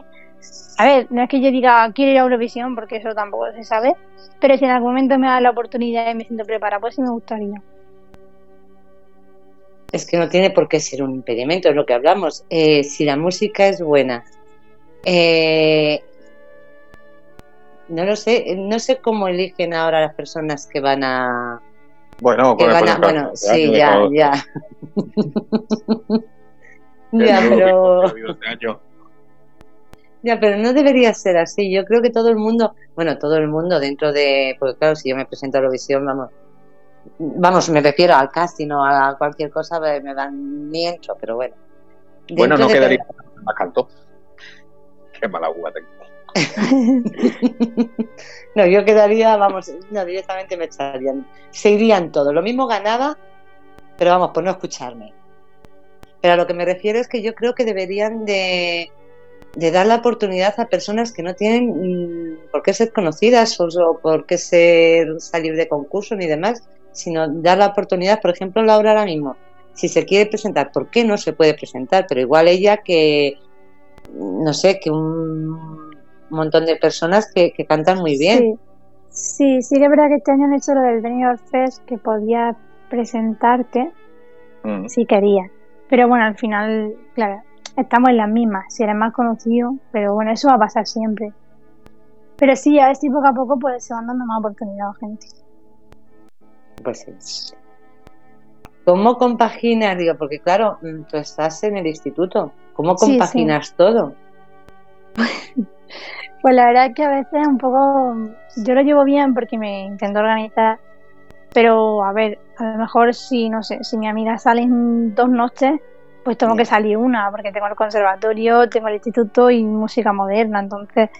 a ver, no es que yo diga quiero ir a Eurovisión porque eso tampoco se sabe, pero si en algún momento me da la oportunidad y me siento preparada, pues sí me gustaría. Es que no tiene por qué ser un impedimento, es lo que hablamos. Eh, si la música es buena, eh, no lo sé, no sé cómo eligen ahora las personas que van a bueno, bueno, sí, ya, ya. ya, pero... Ya, pero no debería ser así. Yo creo que todo el mundo, bueno, todo el mundo dentro de, porque claro, si yo me presento a Eurovisión, vamos, vamos, me refiero al casting o a cualquier cosa, me dan ni entro, pero bueno. Bueno, no quedaría más canto. Qué mala uva tengo. No, yo quedaría, vamos, no, directamente me echarían. Se irían todos. Lo mismo ganaba, pero vamos, por no escucharme. Pero a lo que me refiero es que yo creo que deberían de, dar la oportunidad a personas que no tienen mm, por qué ser conocidas o, por qué ser, salir de concurso ni demás, sino dar la oportunidad, por ejemplo, Laura ahora mismo, si se quiere presentar, ¿por qué no se puede presentar? Pero igual ella que, no sé, que un un montón de personas que, cantan muy bien. Sí. sí, que es verdad que este año han hecho lo del Benidorm Fest, que podía presentarte mm. si querías. Pero bueno, al final, claro, estamos en las mismas, si eres más conocido, pero bueno, eso va a pasar siempre. Pero sí, a ver si poco a poco pues se van dando más oportunidades a gente. Pues sí. ¿Cómo compaginas? Digo, porque claro, mm, tú estás en el instituto. ¿Cómo compaginas todo? Pues la verdad es que a veces un poco, yo lo llevo bien porque me intento organizar, pero a ver, a lo mejor si, no sé, si mi amiga salen dos noches, pues tengo que salir una, porque tengo el conservatorio, tengo el instituto y música moderna, entonces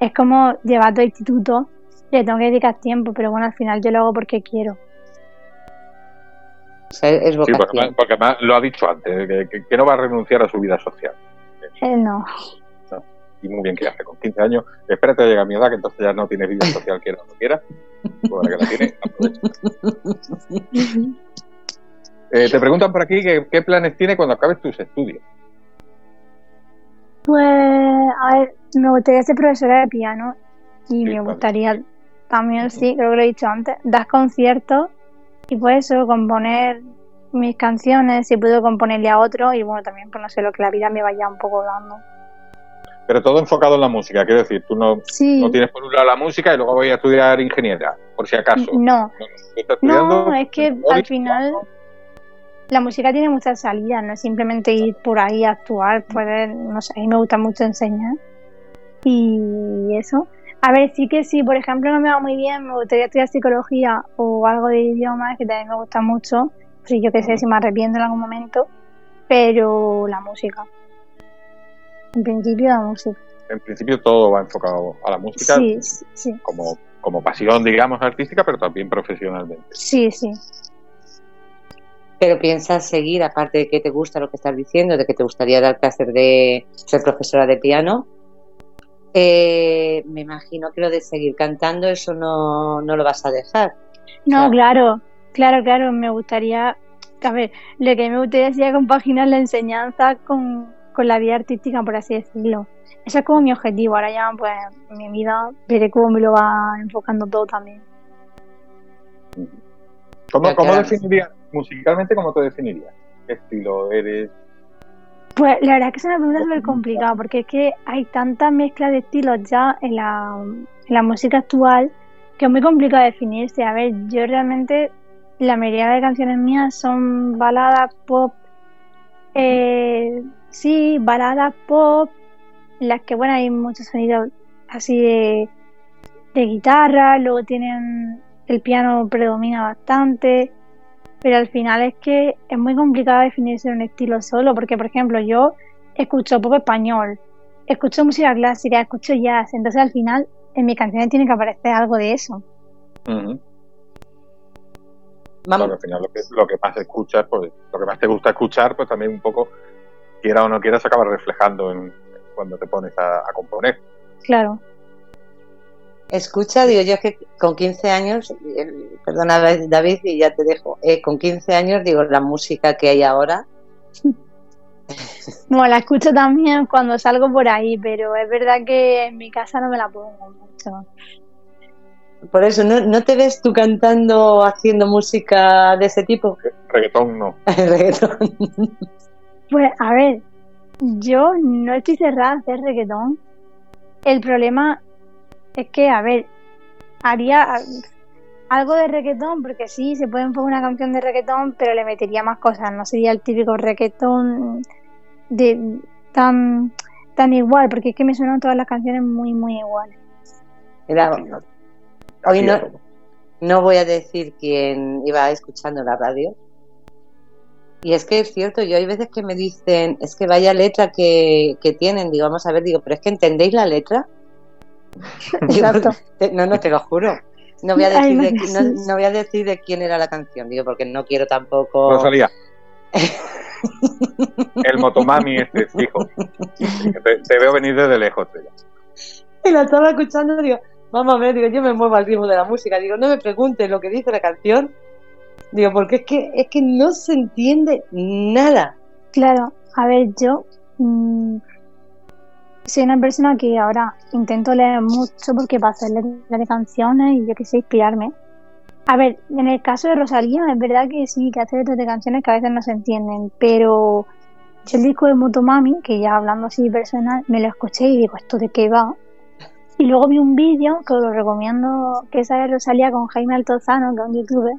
es como llevar todo el instituto, le tengo que dedicar tiempo, pero bueno, al final yo lo hago porque quiero. es sí, porque, además, lo ha dicho antes, que, no va a renunciar a su vida social. Eh, no y muy bien que hace con 15 años. Espérate a llegar a mi edad, que entonces ya no tiene vida social, o no quiera. Pues que la tiene, eh, te preguntan por aquí qué planes tiene cuando acabes tus estudios. Pues, a ver, me gustaría ser profesora de piano y me gustaría también, sí, creo que lo he dicho antes, dar conciertos y pues eso, componer mis canciones, si puedo componerle a otro y bueno, también pues no sé, lo que la vida me vaya un poco dando pero todo enfocado en la música. Quiero decir, tú no, no tienes por un lado la música y luego voy a estudiar ingeniería, por si acaso. No, no, es que al final la música tiene muchas salidas, no es simplemente ir por ahí a actuar, poder, no sé, a mí me gusta mucho enseñar y eso. A ver, sí que sí, por ejemplo, no me va muy bien, me gustaría estudiar psicología o algo de idiomas, que también me gusta mucho, si yo qué sé, si me arrepiento en algún momento, pero la música. En principio la música. En principio todo va enfocado a la música sí, sí. Como, como pasión, digamos, artística, pero también profesionalmente. Sí, sí. Pero piensas seguir, aparte de que te gusta lo que estás diciendo, de que te gustaría dar placer de ser profesora de piano, eh, me imagino que lo de seguir cantando, eso no, no lo vas a dejar. No, claro, claro, claro, me gustaría, a ver, lo que me gustaría sería compaginar la enseñanza con, con la vida artística, por así decirlo. Ese es como mi objetivo. Ahora ya, pues, mi vida veré cómo me lo va enfocando todo también. ¿Cómo, cómo definirías, musicalmente, cómo te definirías? ¿Qué estilo eres? Pues la verdad es que es una pregunta súper complicada porque es que hay tanta mezcla de estilos ya en la, en la música actual que es muy complicado definirse. A ver, yo realmente la mayoría de canciones mías son baladas, pop, eh, sí, baladas pop, las que, bueno, hay muchos sonidos así de, de guitarra, luego tienen el piano predomina bastante, pero al final es que es muy complicado definirse un estilo solo, porque por ejemplo yo escucho pop español, escucho música clásica, escucho jazz, entonces al final en mis canciones tiene que aparecer algo de eso. Vamos. al final lo que, lo que más escuchas, pues lo que más te gusta escuchar, pues también un poco, quiera o no quiera, se acaba reflejando en cuando te pones a, componer. Claro. Escucha, digo yo es que con 15 años, eh, perdona David y ya te dejo, eh, con 15 años digo la música que hay ahora. No, la escucho también cuando salgo por ahí, pero es verdad que en mi casa no me la pongo mucho. Por eso, ¿no, te ves tú cantando, haciendo música de ese tipo? Reggaetón no. reggaetón. Pues a ver, yo no estoy cerrada a hacer reggaetón. El problema es que, a ver, haría algo de reggaetón, porque sí, se puede enfocar una canción de reggaetón, pero le metería más cosas. No sería el típico reggaetón de tan, tan igual, porque es que me suenan todas las canciones muy, muy iguales. Hoy no, no voy a decir quién iba escuchando la radio. Y es que es cierto, yo hay veces que me dicen, es que vaya letra que, tienen, digo, vamos a ver, digo, pero es que ¿entendéis la letra? Exacto. no, no, te lo juro. No voy, a decir de, no, voy a decir de quién era la canción, digo, porque no quiero tampoco... Rosalía. El motomami este, fijo. Te, veo venir desde lejos. Y la estaba escuchando, digo, vamos a ver, digo, yo me muevo al ritmo de la música, digo, no me preguntes lo que dice la canción, digo, porque es que, es que no se entiende nada. Claro, a ver, yo mm, soy una persona que ahora intento leer mucho porque para hacer letras de canciones y yo que sé, inspirarme. A ver, en el caso de Rosalía, es verdad que sí, que hace letras de canciones que a veces no se entienden, pero yo el disco de Motomami, que ya hablando así personal, me lo escuché y digo, ¿esto de qué va? Y luego vi un vídeo que os lo recomiendo, que sale Rosalía con Jaime Altozano, que es un youtuber,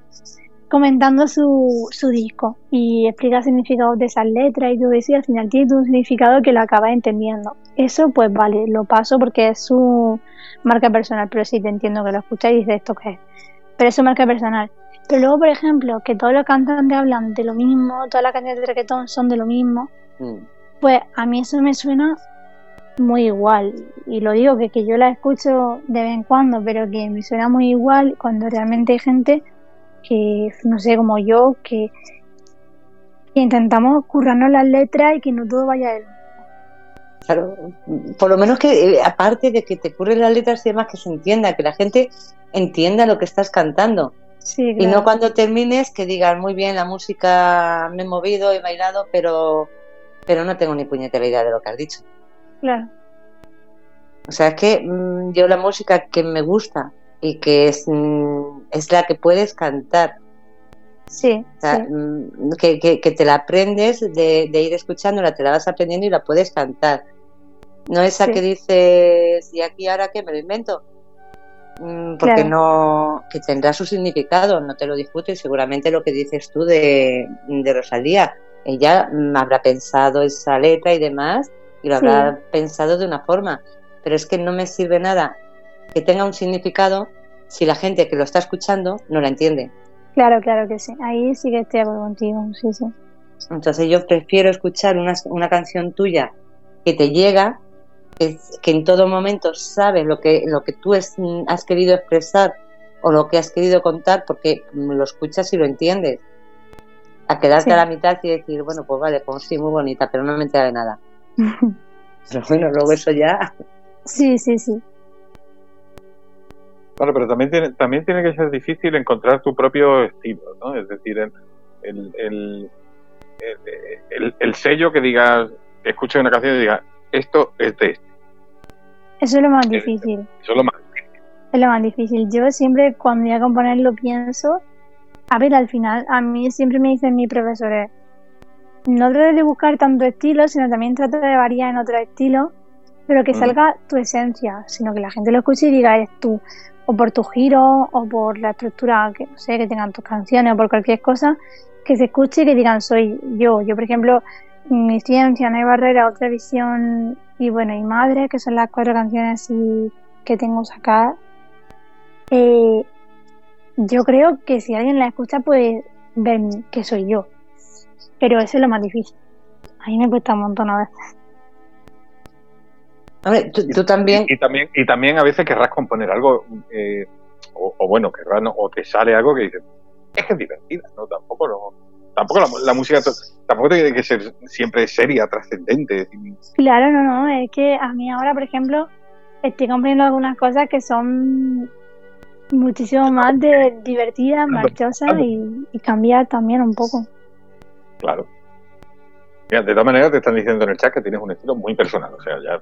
comentando su, su disco y explica significados de esas letras y todo eso y al final tiene un significado que lo acaba entendiendo. Eso pues vale, lo paso porque es su marca personal, pero sí te entiendo que lo escuchas y dices esto qué es. Pero es su marca personal. Pero luego, por ejemplo, que todos los cantantes hablan de lo mismo, todas las canciones de reggaetón son de lo mismo, mm. pues a mí eso me suena muy igual. Y lo digo que, que yo la escucho de vez en cuando, pero que me suena muy igual cuando realmente hay gente que, no sé, como yo, que, intentamos currarnos las letras y que no todo vaya él. Claro, por lo menos que, eh, aparte de que te curren las letras y demás, que se entienda, que la gente entienda lo que estás cantando. Y no cuando termines que digas, muy bien, la música me he movido, he bailado, pero, pero no tengo ni puñetera idea de lo que has dicho. Claro. O sea, es que mm, yo la música que me gusta y que es, mm, es la que puedes cantar. Sí. Mm, que, que, te la aprendes de, ir escuchándola, te la vas aprendiendo y la puedes cantar. No esa que dices, y aquí ahora que me lo invento. porque no, que tendrá su significado, no te lo discuto y seguramente lo que dices tú de, de Rosalía, ella habrá pensado esa letra y demás y lo habrá pensado de una forma, pero es que no me sirve nada que tenga un significado si la gente que lo está escuchando no la entiende. Claro, claro que sí, ahí sí que estoy contigo, sí, sí. Entonces yo prefiero escuchar una, una canción tuya que te llega, que, que, en todo momento sabes lo que, lo que tú es, has querido expresar o lo que has querido contar porque lo escuchas y lo entiendes. A quedarte a la mitad y decir, bueno, pues vale, pues sí, muy bonita, pero no me entera de nada. Pero bueno, luego eso ya. Sí, sí, sí. Claro, pero también tiene, también tiene que ser difícil encontrar tu propio estilo, ¿no? Es decir, el, el, el, el, sello que digas, que escuche una canción y diga, esto es de este. Eso es lo más difícil. Eso es lo más difícil. Es lo más difícil. Yo siempre cuando voy a componer lo pienso. A ver, al final, a mí siempre me dicen mis profesores, no trates de buscar tanto estilo, sino también trata de variar en otro estilo, pero que mm. salga tu esencia, sino que la gente lo escuche y diga, eres tú, o por tu giro, o por la estructura que no sé, que tengan tus canciones, o por cualquier cosa, que se escuche y que digan, soy yo. Yo, por ejemplo, mi ciencia, no hay barrera, otra visión, y bueno, y madre, que son las cuatro canciones que tengo sacadas, eh, yo creo que si alguien la escucha puede ver que soy yo. Pero eso es lo más difícil. A mí me cuesta un montón a veces. Hombre, tú, tú también. Y, y también y también a veces querrás componer algo, eh, o, o bueno, querrás, no, o te sale algo que dices, es que es divertida, ¿no? Tampoco, no, tampoco la, la música to- tampoco tiene que ser siempre seria, trascendente. Claro, no, no, es que a mí ahora, por ejemplo, estoy comprendiendo algunas cosas que son muchísimo más de divertidas, marchosas y, y cambiar también un poco. Claro. Mira, de todas maneras te están diciendo en el chat que tienes un estilo muy personal, o sea, ya...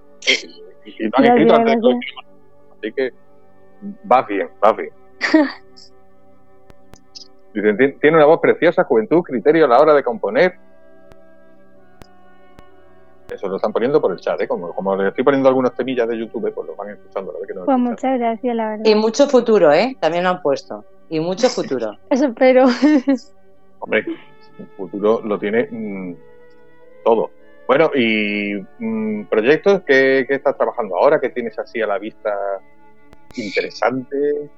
Y, y lo han escrito antes de todo, gracias. así que vas bien, vas bien. Dicen, "Tien- tiene una voz preciosa, juventud, criterio a la hora de componer. Eso lo están poniendo por el chat, ¿eh? Como, como le estoy poniendo algunos temillas de YouTube, pues lo van escuchando. La vez que no Pues escuchan. muchas gracias, la verdad. Y mucho futuro, ¿eh? También lo han puesto. Y mucho futuro. Eso espero. Hombre, el futuro lo tiene mm, todo. Bueno, y mm, proyectos que, estás trabajando ahora, que tienes así a la vista interesante.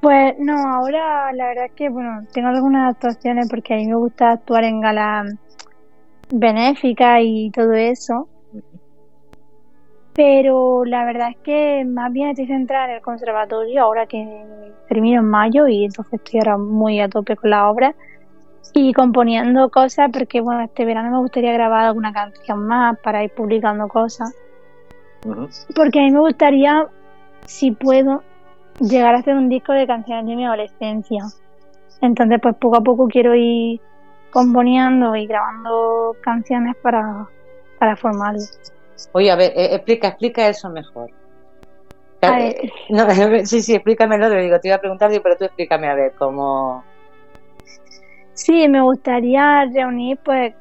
Pues no, ahora la verdad es que, bueno, tengo algunas actuaciones porque a mí me gusta actuar en galas benéficas y todo eso. Pero la verdad es que más bien estoy centrada en el conservatorio ahora que termino en mayo y entonces estoy ahora muy a tope con la obra y componiendo cosas porque, bueno, este verano me gustaría grabar alguna canción más para ir publicando cosas. Porque a mí me gustaría, si puedo, llegar a hacer un disco de canciones de mi adolescencia. Entonces, pues poco a poco quiero ir componiendo y grabando canciones para, para formarlo. Oye, a ver, eh, explica, explica eso mejor. A ver. Eh, no, sí, sí, explícamelo. Te digo, te iba a preguntar, pero tú explícame a ver cómo. Sí, me gustaría reunir pues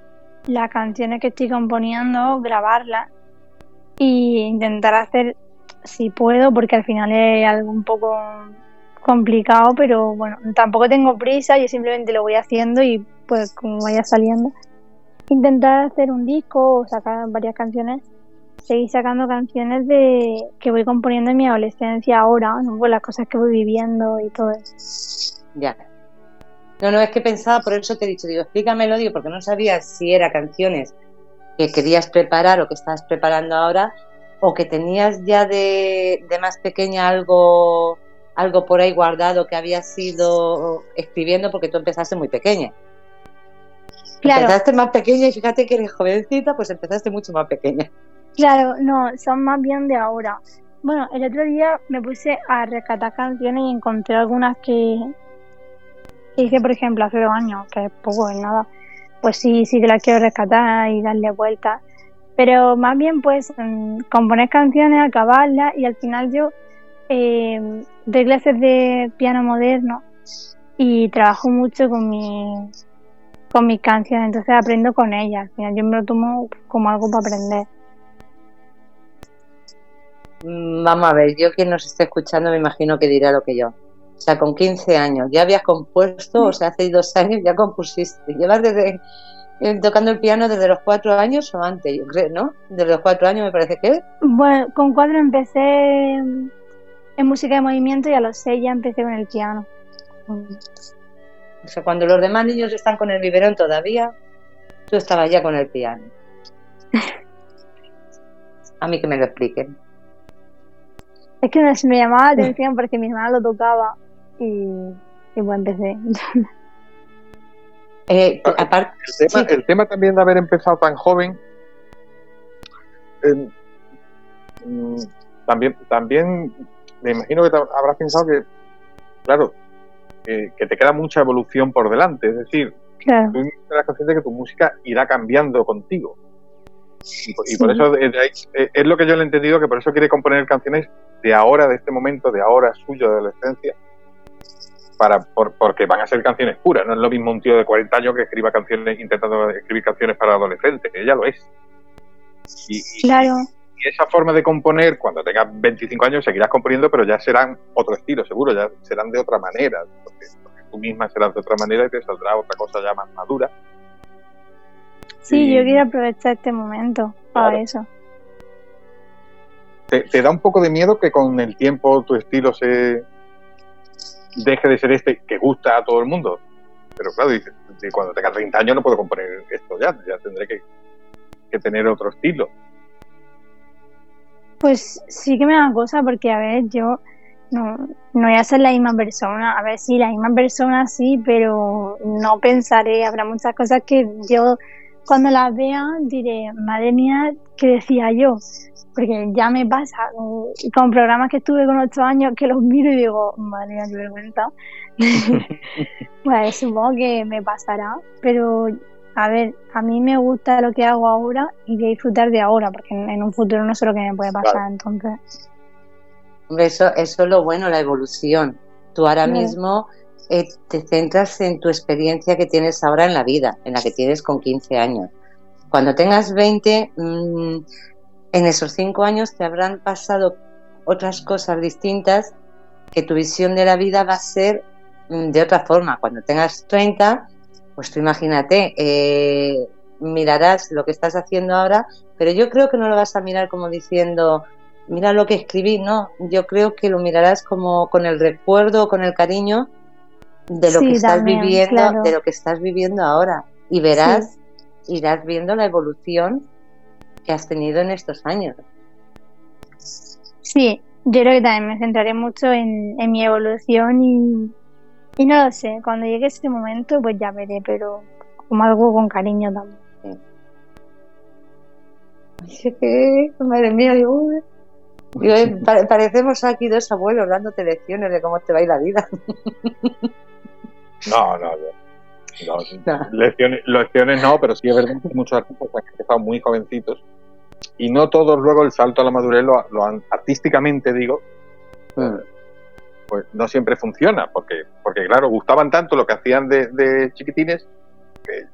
las canciones que estoy componiendo, grabarlas y intentar hacer, si puedo, porque al final es algo un poco complicado, pero bueno, tampoco tengo prisa, yo simplemente lo voy haciendo y pues como vaya saliendo, intentar hacer un disco o sacar varias canciones, seguir sacando canciones de que voy componiendo en mi adolescencia ahora, ¿no? Pues las cosas que voy viviendo y todo eso. Ya. No, no, es que pensaba, por eso te he dicho, digo, explícamelo, digo, porque no sabía si era canciones que querías preparar o que estabas preparando ahora, o que tenías ya de, de más pequeña algo, algo por ahí guardado que habías ido escribiendo porque tú empezaste muy pequeña. Claro. Empezaste más pequeña y fíjate que eres jovencita, pues empezaste mucho más pequeña. Claro, no, son más bien de ahora. Bueno, el otro día me puse a rescatar canciones y encontré algunas que hice, por ejemplo, hace dos años, que es poco, es nada. Pues sí, sí que las quiero rescatar y darle vueltas. Pero más bien, pues, mm, componer canciones, acabarlas y al final yo eh, doy clases de piano moderno y trabajo mucho con mi, con mis canciones, entonces aprendo con ellas. Final yo me lo tomo como algo para aprender. Mm, Vamos a ver, yo quien nos esté escuchando me imagino que dirá lo que yo. O sea, con 15 años, ya habías compuesto, o sea, hace dos años ya compusiste. Llevas desde eh, tocando el piano desde los cuatro años o antes, yo creo, ¿no? Desde los cuatro años me parece que. Bueno, con cuatro empecé en música de movimiento y a los seis ya empecé con el piano. O sea, cuando los demás niños están con el biberón todavía, tú estabas ya con el piano. A mí que me lo expliquen. Es que me llamaba la atención porque mi hermana lo tocaba y, y pues empecé. Eh, Ah, aparte, El tema, Sí. el tema también de haber empezado tan joven, eh, mm, también, también me imagino que te habrás pensado que, claro, que, que te queda mucha evolución por delante. Es decir, Claro, tú serás consciente de que tu música irá cambiando contigo. Y, por- y por Sí. eso de- de ahí- eh, es lo que yo le he entendido, que por eso quiere componer canciones de ahora, de este momento, de ahora suyo, de adolescencia, para, por- porque van a ser canciones puras. No es lo mismo un tío de 40 años que escriba canciones, intentando escribir canciones para adolescentes, ella lo es. Y, y- claro, y esa forma de componer, cuando tengas 25 años, seguirás componiendo, pero ya serán otro estilo, seguro, ya serán de otra manera, porque, porque tú misma serás de otra manera y te saldrá otra cosa ya más madura. sí, Y- yo quiero aprovechar este momento para Claro. eso. ¿Te, te da un poco de miedo que con el tiempo tu estilo se, deje de ser este que gusta a todo el mundo. Pero claro, dice, cuando tenga 30 años no puedo componer esto ya, ya tendré que, que tener otro estilo. Pues sí que me da cosa porque, a ver, yo no, no voy a ser la misma persona. A ver, sí, la misma persona sí, pero no pensaré. Habrá muchas cosas que yo cuando las vea diré, madre mía, ¿qué decía yo? Porque ya me pasa con programas que estuve con ocho años que los miro y digo, madre mía, qué vergüenza. pues supongo que me pasará, pero a ver, a mí me gusta lo que hago ahora y voy a disfrutar de ahora, porque en, un futuro no sé lo que me puede pasar, entonces. Eso, eso es lo bueno, la evolución. Tú ahora mismo eh, te centras en tu experiencia que tienes ahora en la vida, en la que tienes con 15 años. Cuando tengas 20, mm, en esos 5 años te habrán pasado otras cosas distintas que tu visión de la vida va a ser mm, de otra forma. Cuando tengas 30, pues tú imagínate, eh, mirarás lo que estás haciendo ahora, pero yo creo que no lo vas a mirar como diciendo, mira lo que escribí, no, yo creo que lo mirarás como con el recuerdo, con el cariño de lo que estás viviendo, de lo que estás viviendo ahora. Y verás, irás viendo la evolución que has tenido en estos años. Sí, yo creo que también me centraré mucho en, en mi evolución y, y no lo sé, cuando llegue ese momento pues ya veré, pero como algo con cariño también. Sí. madre mía, digo, eh, parecemos aquí dos abuelos dándote lecciones de cómo te va a ir la vida. No, no, no. Lecciones, lecciones no, pero sí es verdad que muchos artistas han empezado muy jovencitos y no todos luego el salto a la madurez lo, han, artísticamente digo, mm. pues no siempre funciona, porque, porque claro, gustaban tanto lo que hacían de, chiquitines que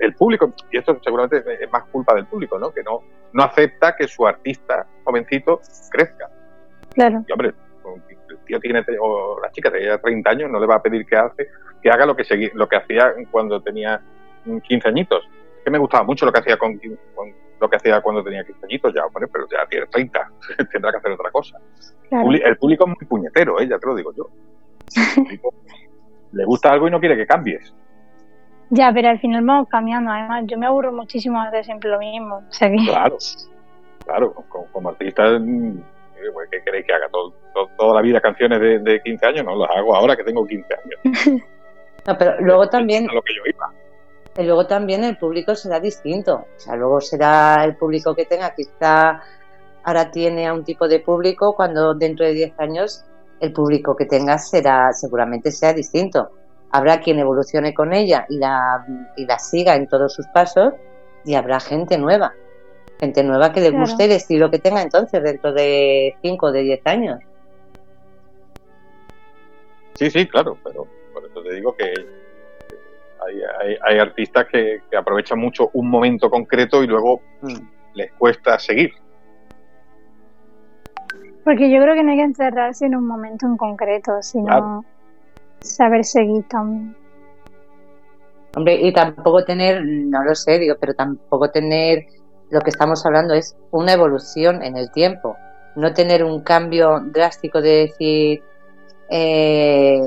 el, público, y esto seguramente es más culpa del público, ¿no? Que no, no acepta que su artista jovencito crezca. Claro. Y hombre, el tío tiene, o la chica tenía 30 años, no le va a pedir que hace, que haga lo que lo que hacía cuando tenía 15 añitos. Que me gustaba mucho lo que hacía con, lo que hacía cuando tenía 15 añitos, ya, pero ya tiene 30, tendrá que hacer otra cosa. El público es muy puñetero, ¿eh? ya te lo digo yo. le gusta algo y no quiere que cambies. Ya, pero al final vamos cambiando. Además, yo me aburro muchísimo de hacer siempre lo mismo. Claro, claro. Como, artista, mm, eh, pues, ¿qué queréis que haga? toda la vida canciones de, 15 años? No, las hago ahora que tengo 15 años. no, pero luego también... lo que yo iba. Y luego también el público será distinto. O sea, luego será el público que tenga, quizá ahora tiene a un tipo de público, cuando dentro de 10 años el público que tengas será, seguramente sea distinto habrá quien evolucione con ella y la, y la siga en todos sus pasos y habrá gente nueva, gente nueva que le guste el estilo que tenga entonces dentro de 5 o de 10 años. Sí, sí, claro, pero por eso te digo que hay, artistas que, aprovechan mucho un momento concreto y luego mm, les cuesta seguir. Porque yo creo que no hay que encerrarse en un momento en concreto, sino saber seguir también. Hombre, y tampoco tener, no lo sé, digo, pero tampoco tener, lo que estamos hablando es una evolución en el tiempo, no tener un cambio drástico de decir, eh,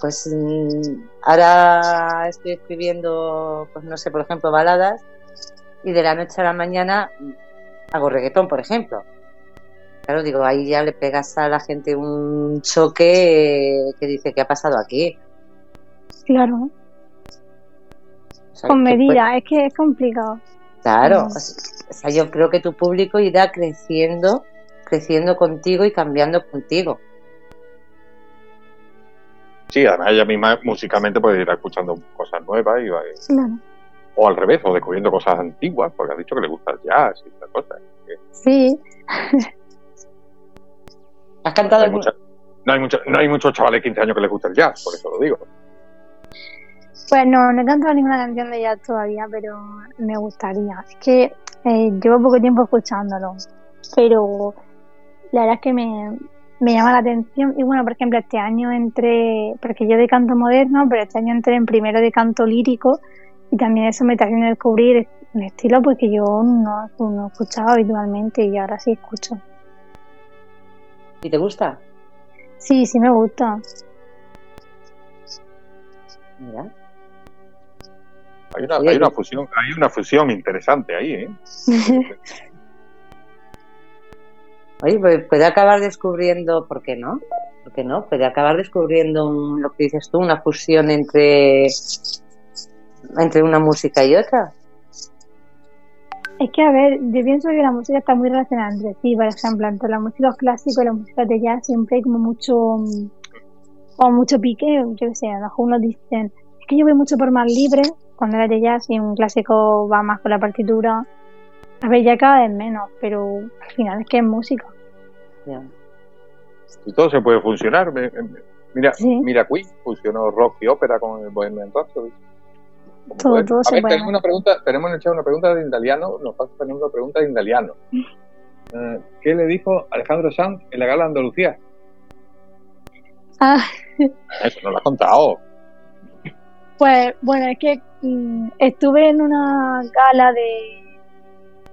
pues mm, ahora estoy escribiendo, pues no sé, por ejemplo, baladas y de la noche a la mañana hago reggaetón, por ejemplo. Claro, digo, ahí ya le pegas a la gente un choque que dice, ¿qué ha pasado aquí? Claro. Con medida, es que es complicado. Claro, o sea, yo creo que tu público irá creciendo, creciendo contigo y cambiando contigo. Sí, además ella misma musicalmente puede ir escuchando cosas nuevas y va claro. o al revés, o descubriendo cosas antiguas, porque ha dicho que le gusta el jazz y esas cosas. Sí. ¿Has cantado? No hay, mucha, no, hay muchos chavales de 15 años que les gusta el jazz, por eso lo digo. Pues no, no he cantado ninguna canción de jazz todavía, pero me gustaría. Es que eh, llevo poco tiempo escuchándolo, pero la verdad es que me, me llama la atención. Y bueno, por ejemplo, este año entré, porque yo de canto moderno, pero este año entré en primero de canto lírico y también eso me está haciendo descubrir un estilo porque yo no, no escuchaba habitualmente y ahora sí escucho. ¿Y te gusta? Sí, sí me gusta. Mira. Hay una, hay una pues- fusión, hay una fusión interesante ahí, ¿eh? Oye, pues puede acabar descubriendo, ¿por qué no? ¿Por qué no? Puede acabar descubriendo un- lo que dices tú, una fusión entre, entre una música y otra. Es que, a ver, yo pienso que la música está muy relacionada entre sí. Por ejemplo, entre la música clásica y la música de jazz siempre hay como mucho, mm, o mucho pique, yo qué sé, a lo mejor dicen, es que yo voy mucho por más libre cuando era de jazz y un clásico va más con la partitura. A ver, ya cada vez menos, pero al final es que es música. Y todo se puede funcionar. Mira, Sí. mira Queen, fusionó rock y ópera con el Bohemian Rhapsody. Todo- puede. todo A se ver, puede. tenemos una pregunta, tenemos en el chat una pregunta de Indaliano, nos pasa también una pregunta de Indaliano. Eh, ¿Qué le dijo Alejandro Sanz en la gala de Andalucía? Ah, Eso no lo has contado. Pues bueno, es que mm, estuve en una gala de,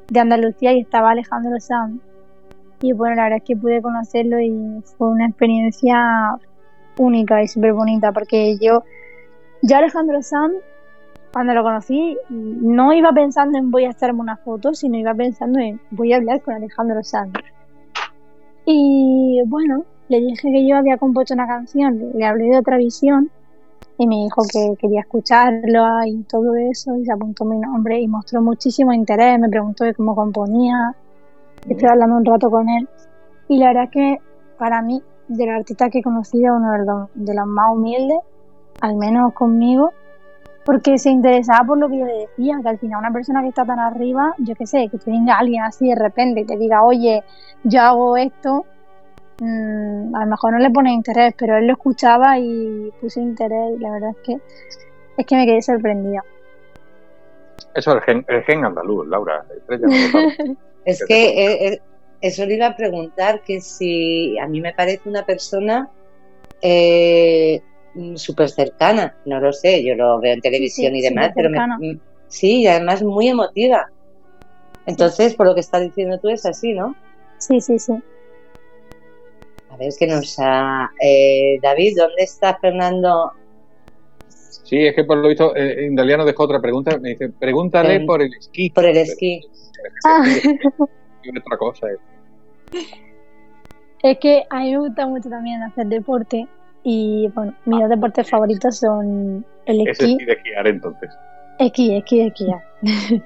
de Andalucía y estaba Alejandro Sanz. Y bueno, la verdad es que pude conocerlo y fue una experiencia única y súper bonita porque yo, yo Alejandro Sanz, cuando lo conocí, no iba pensando en voy a hacerme una foto, sino iba pensando en voy a hablar con Alejandro Sanz. Y bueno, le dije que yo había compuesto una canción, le hablé de otra visión y me dijo que quería escucharlo y todo eso y se apuntó mi nombre y mostró muchísimo interés, me preguntó de cómo componía, estuve hablando un rato con él. Y la verdad es que para mí, de los artistas que he conocido, uno de los, de los más humildes, al menos conmigo, porque se interesaba por lo que yo le decía, que al final una persona que está tan arriba, yo qué sé, que te venga alguien así de repente y te diga, oye, yo hago esto, mm, a lo mejor no le pone interés, pero él lo escuchaba y puso interés y la verdad es que es que me quedé sorprendida. Eso es el gen, el gen andaluz, Laura. Es Que eh, eh, eso le iba a preguntar, que si a mí me parece una persona eh, mm, súper cercana, no lo sé, yo lo veo en televisión y demás, pero me- mm, sí, y además muy emotiva. Entonces, por lo que estás diciendo tú es así, ¿no? Sí, sí, sí. Ver, que nos ha... eh, David, ¿dónde está Fernando? Sí, es que por lo visto eh, Indaliano dejó otra pregunta. Me dice, pregúntale por el esquí. Por el esquí. Ah, Y otra cosa. eh. es que a mí me gusta mucho también hacer deporte y bueno, mis dos deportes favoritos son el esquí, esquí de esquiar entonces. esquí, esquí, esquiar.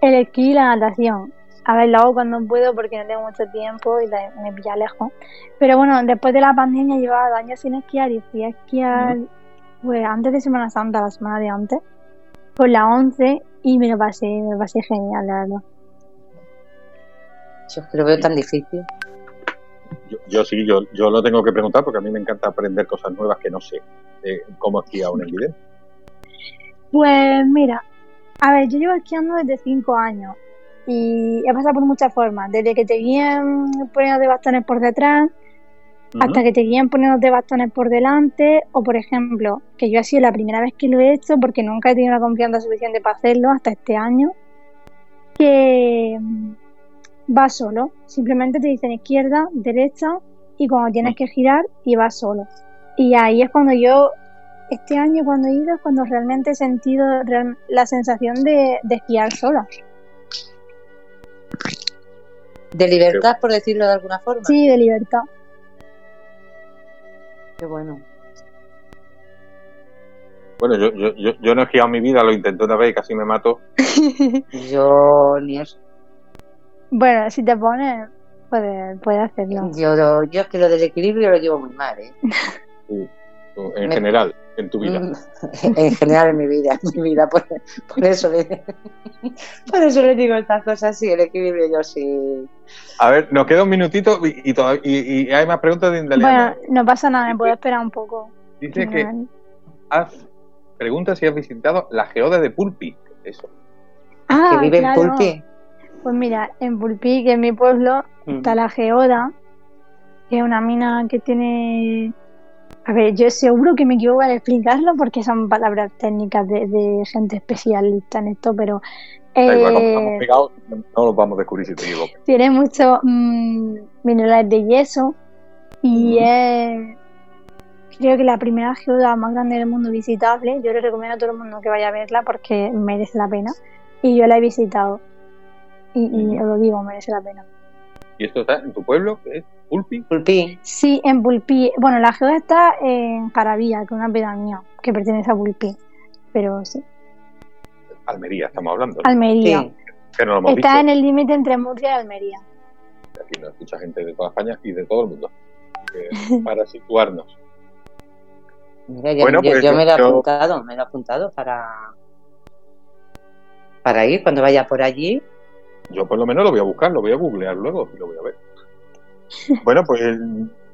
el esquí y la natación. A ver, lo hago cuando puedo porque no tengo mucho tiempo y me pilla lejos. Pero bueno, después de la pandemia llevaba dos años sin esquiar y fui a esquiar pues, antes de Semana Santa, la semana de antes, por la 11 y me lo pasé, me lo pasé genial, la verdad. Yo es que lo veo tan difícil. Yo, yo sí, yo, yo lo tengo que preguntar porque a mí me encanta aprender cosas nuevas que no sé eh, cómo esquía un evidente. Pues mira, a ver, yo llevo esquiando desde 5 años y he pasado por muchas formas, desde que te guían poniéndote bastones por detrás hasta que te guían poniéndote bastones por delante o por ejemplo, que yo ha sido la primera vez que lo he hecho porque nunca he tenido la confianza suficiente para hacerlo hasta este año, que mm, vas solo, simplemente te dicen izquierda, derecha y cuando tienes que girar y vas solo. Y ahí es cuando yo este año cuando he ido es cuando realmente he sentido la sensación de, de esquiar sola. De libertad, por decirlo de alguna forma. Sí, de libertad. Qué bueno. Bueno, yo, yo, yo, yo no he esquiado en mi vida, lo intenté una vez y casi me mato. Yo ni eso. Bueno, si te pones, puedes, puedes hacerlo. Yo, yo es que lo del equilibrio lo llevo muy mal, ¿eh? Tú, en Me- general, en tu vida. Mm, en general en mi vida, en mi vida, por, por eso le, por eso le digo estas cosas, sí, el equilibrio yo sí. A ver, nos queda un minutito y, y, todav- y- y hay más preguntas de Indaliano. Bueno, no pasa nada, me puedo esperar un poco. Dice que has, pregunta si has visitado la geoda de Pulpi. Eso. Ah, que vive claro. en Pulpi. Pues mira, en Pulpí, que es mi pueblo, Mm. está la geoda, que es una mina que tiene... A ver, yo seguro que me equivoco al explicarlo porque son palabras técnicas de, de gente especialista en esto, pero Da igual, como eh, estamos pegados, no los vamos a descubrir si te equivocas. tiene muchos mm, minerales de yeso y es, creo que la primera ciudad más grande del mundo visitable. Yo le recomiendo a todo el mundo que vaya a verla porque merece la pena. Y yo la he visitado. Y, y os lo digo, merece la pena. ¿Y esto está en tu pueblo? ¿Qué es? ¿Pulpi? Pulpí. Sí, en Pulpí. Bueno, la ciudad está en Caravilla, que es una pedanía que pertenece a Pulpí. Pero sí, Almería, estamos hablando. ¿no? Almería. Sí. Que no lo hemos Está en el límite entre Murcia y Almería. Aquí nos escucha gente de toda España y de todo el mundo. Para situarnos. Mira, yo, Bueno, yo- pues yo yo- me lo he yo- apuntado, me lo he apuntado para para ir cuando vaya por allí. Yo por lo menos lo voy a buscar, lo voy a googlear luego y lo voy a ver. Bueno, pues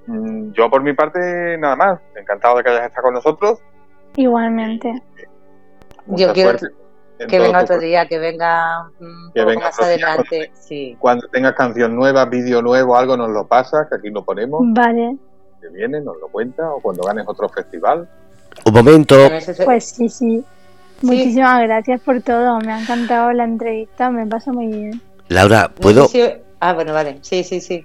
mm, yo por mi parte nada más. Encantado de que hayas estado con nosotros. Igualmente. Mucha Yo quiero Que venga otro día, que venga un Que poco venga más otro día adelante. Sí. Cuando tengas canción nueva, vídeo nuevo, algo nos lo pasa, que aquí lo ponemos, Vale. que viene, nos lo cuenta, o cuando ganes otro festival. Un momento. Pues sí, sí. Muchísimas gracias por todo. Me ha encantado la entrevista. Me pasa muy bien. Laura, no ¿puedo? sé si- Ah, bueno, vale. Sí, sí, sí.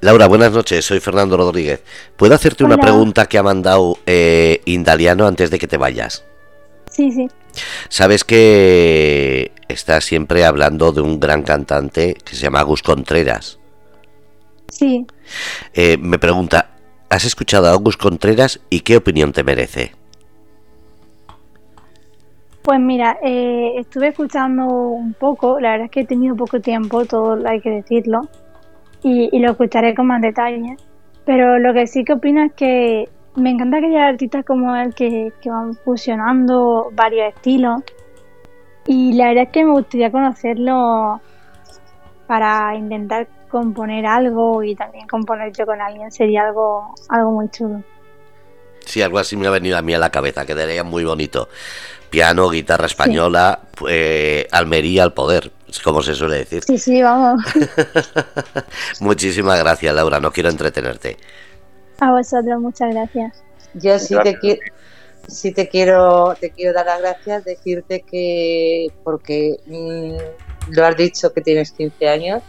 Laura, buenas noches. Soy Fernando Rodríguez. ¿Puedo hacerte una pregunta que ha mandado eh, Indaliano antes de que te vayas? Sí, sí. Sabes que está siempre hablando de un gran cantante que se llama Gus Contreras. Sí. Eh, me pregunta, ¿has escuchado a Gus Contreras y qué opinión te merece? Pues mira, eh, estuve escuchando un poco. La verdad es que he tenido poco tiempo, todo hay que decirlo. Y, y lo escucharé con más detalle. Pero lo que sí que opino es que me encanta que haya artistas como él que, que van fusionando varios estilos. Y la verdad es que me gustaría conocerlo para intentar componer algo y también componer yo con alguien. Sería algo, algo muy chulo. Sí, algo así me ha venido a mí a la cabeza, quedaría muy bonito. Piano, guitarra española, eh, Almería al poder, como se suele decir. Sí, sí, vamos. Muchísimas gracias, Laura, no quiero entretenerte. A vosotros, muchas gracias. Yo sí Gracias. te quiero, sí te quiero, te quiero dar las gracias, decirte que porque mm, lo has dicho que tienes 15 años,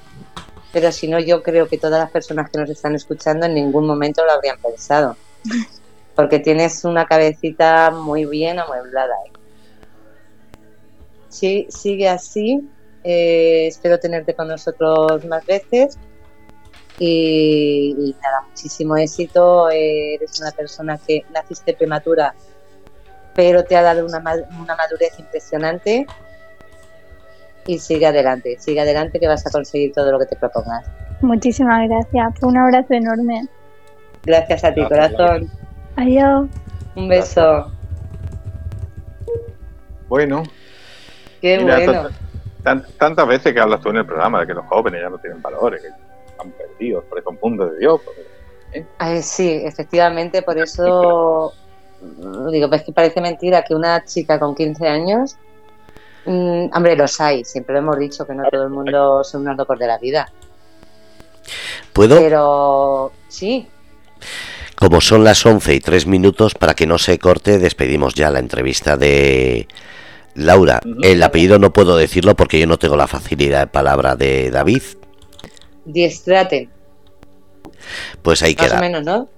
pero si no yo creo que todas las personas que nos están escuchando en ningún momento lo habrían pensado, porque tienes una cabecita muy bien amueblada. ¿eh? Sí, sigue así. Eh, espero tenerte con nosotros más veces. Y, y nada, muchísimo éxito. eh, eres una persona que naciste prematura, pero te ha dado una, una madurez impresionante. Y sigue adelante, sigue adelante que vas a conseguir todo lo que te propongas. Muchísimas gracias. Un abrazo enorme. Gracias a ti, Gracias, corazón. Adiós. Un beso. Bueno, Qué mira, bueno. Tan- tan- tantas veces que hablas tú en el programa de que los jóvenes ya no tienen valores, que están perdidos por esos mundos de Dios. Ay, sí, efectivamente, por eso digo, es que parece mentira que una chica con 15 años, mm, hombre, los hay, siempre lo hemos dicho que no todo el mundo son unos locos de la vida, ¿Puedo? pero sí, Como son las 11 y 3 minutos, para que no se corte, despedimos ya la entrevista de Laura. El apellido no puedo decirlo porque yo no tengo la facilidad de palabra de David. diestrate, Pues ahí más o queda. menos, ¿no?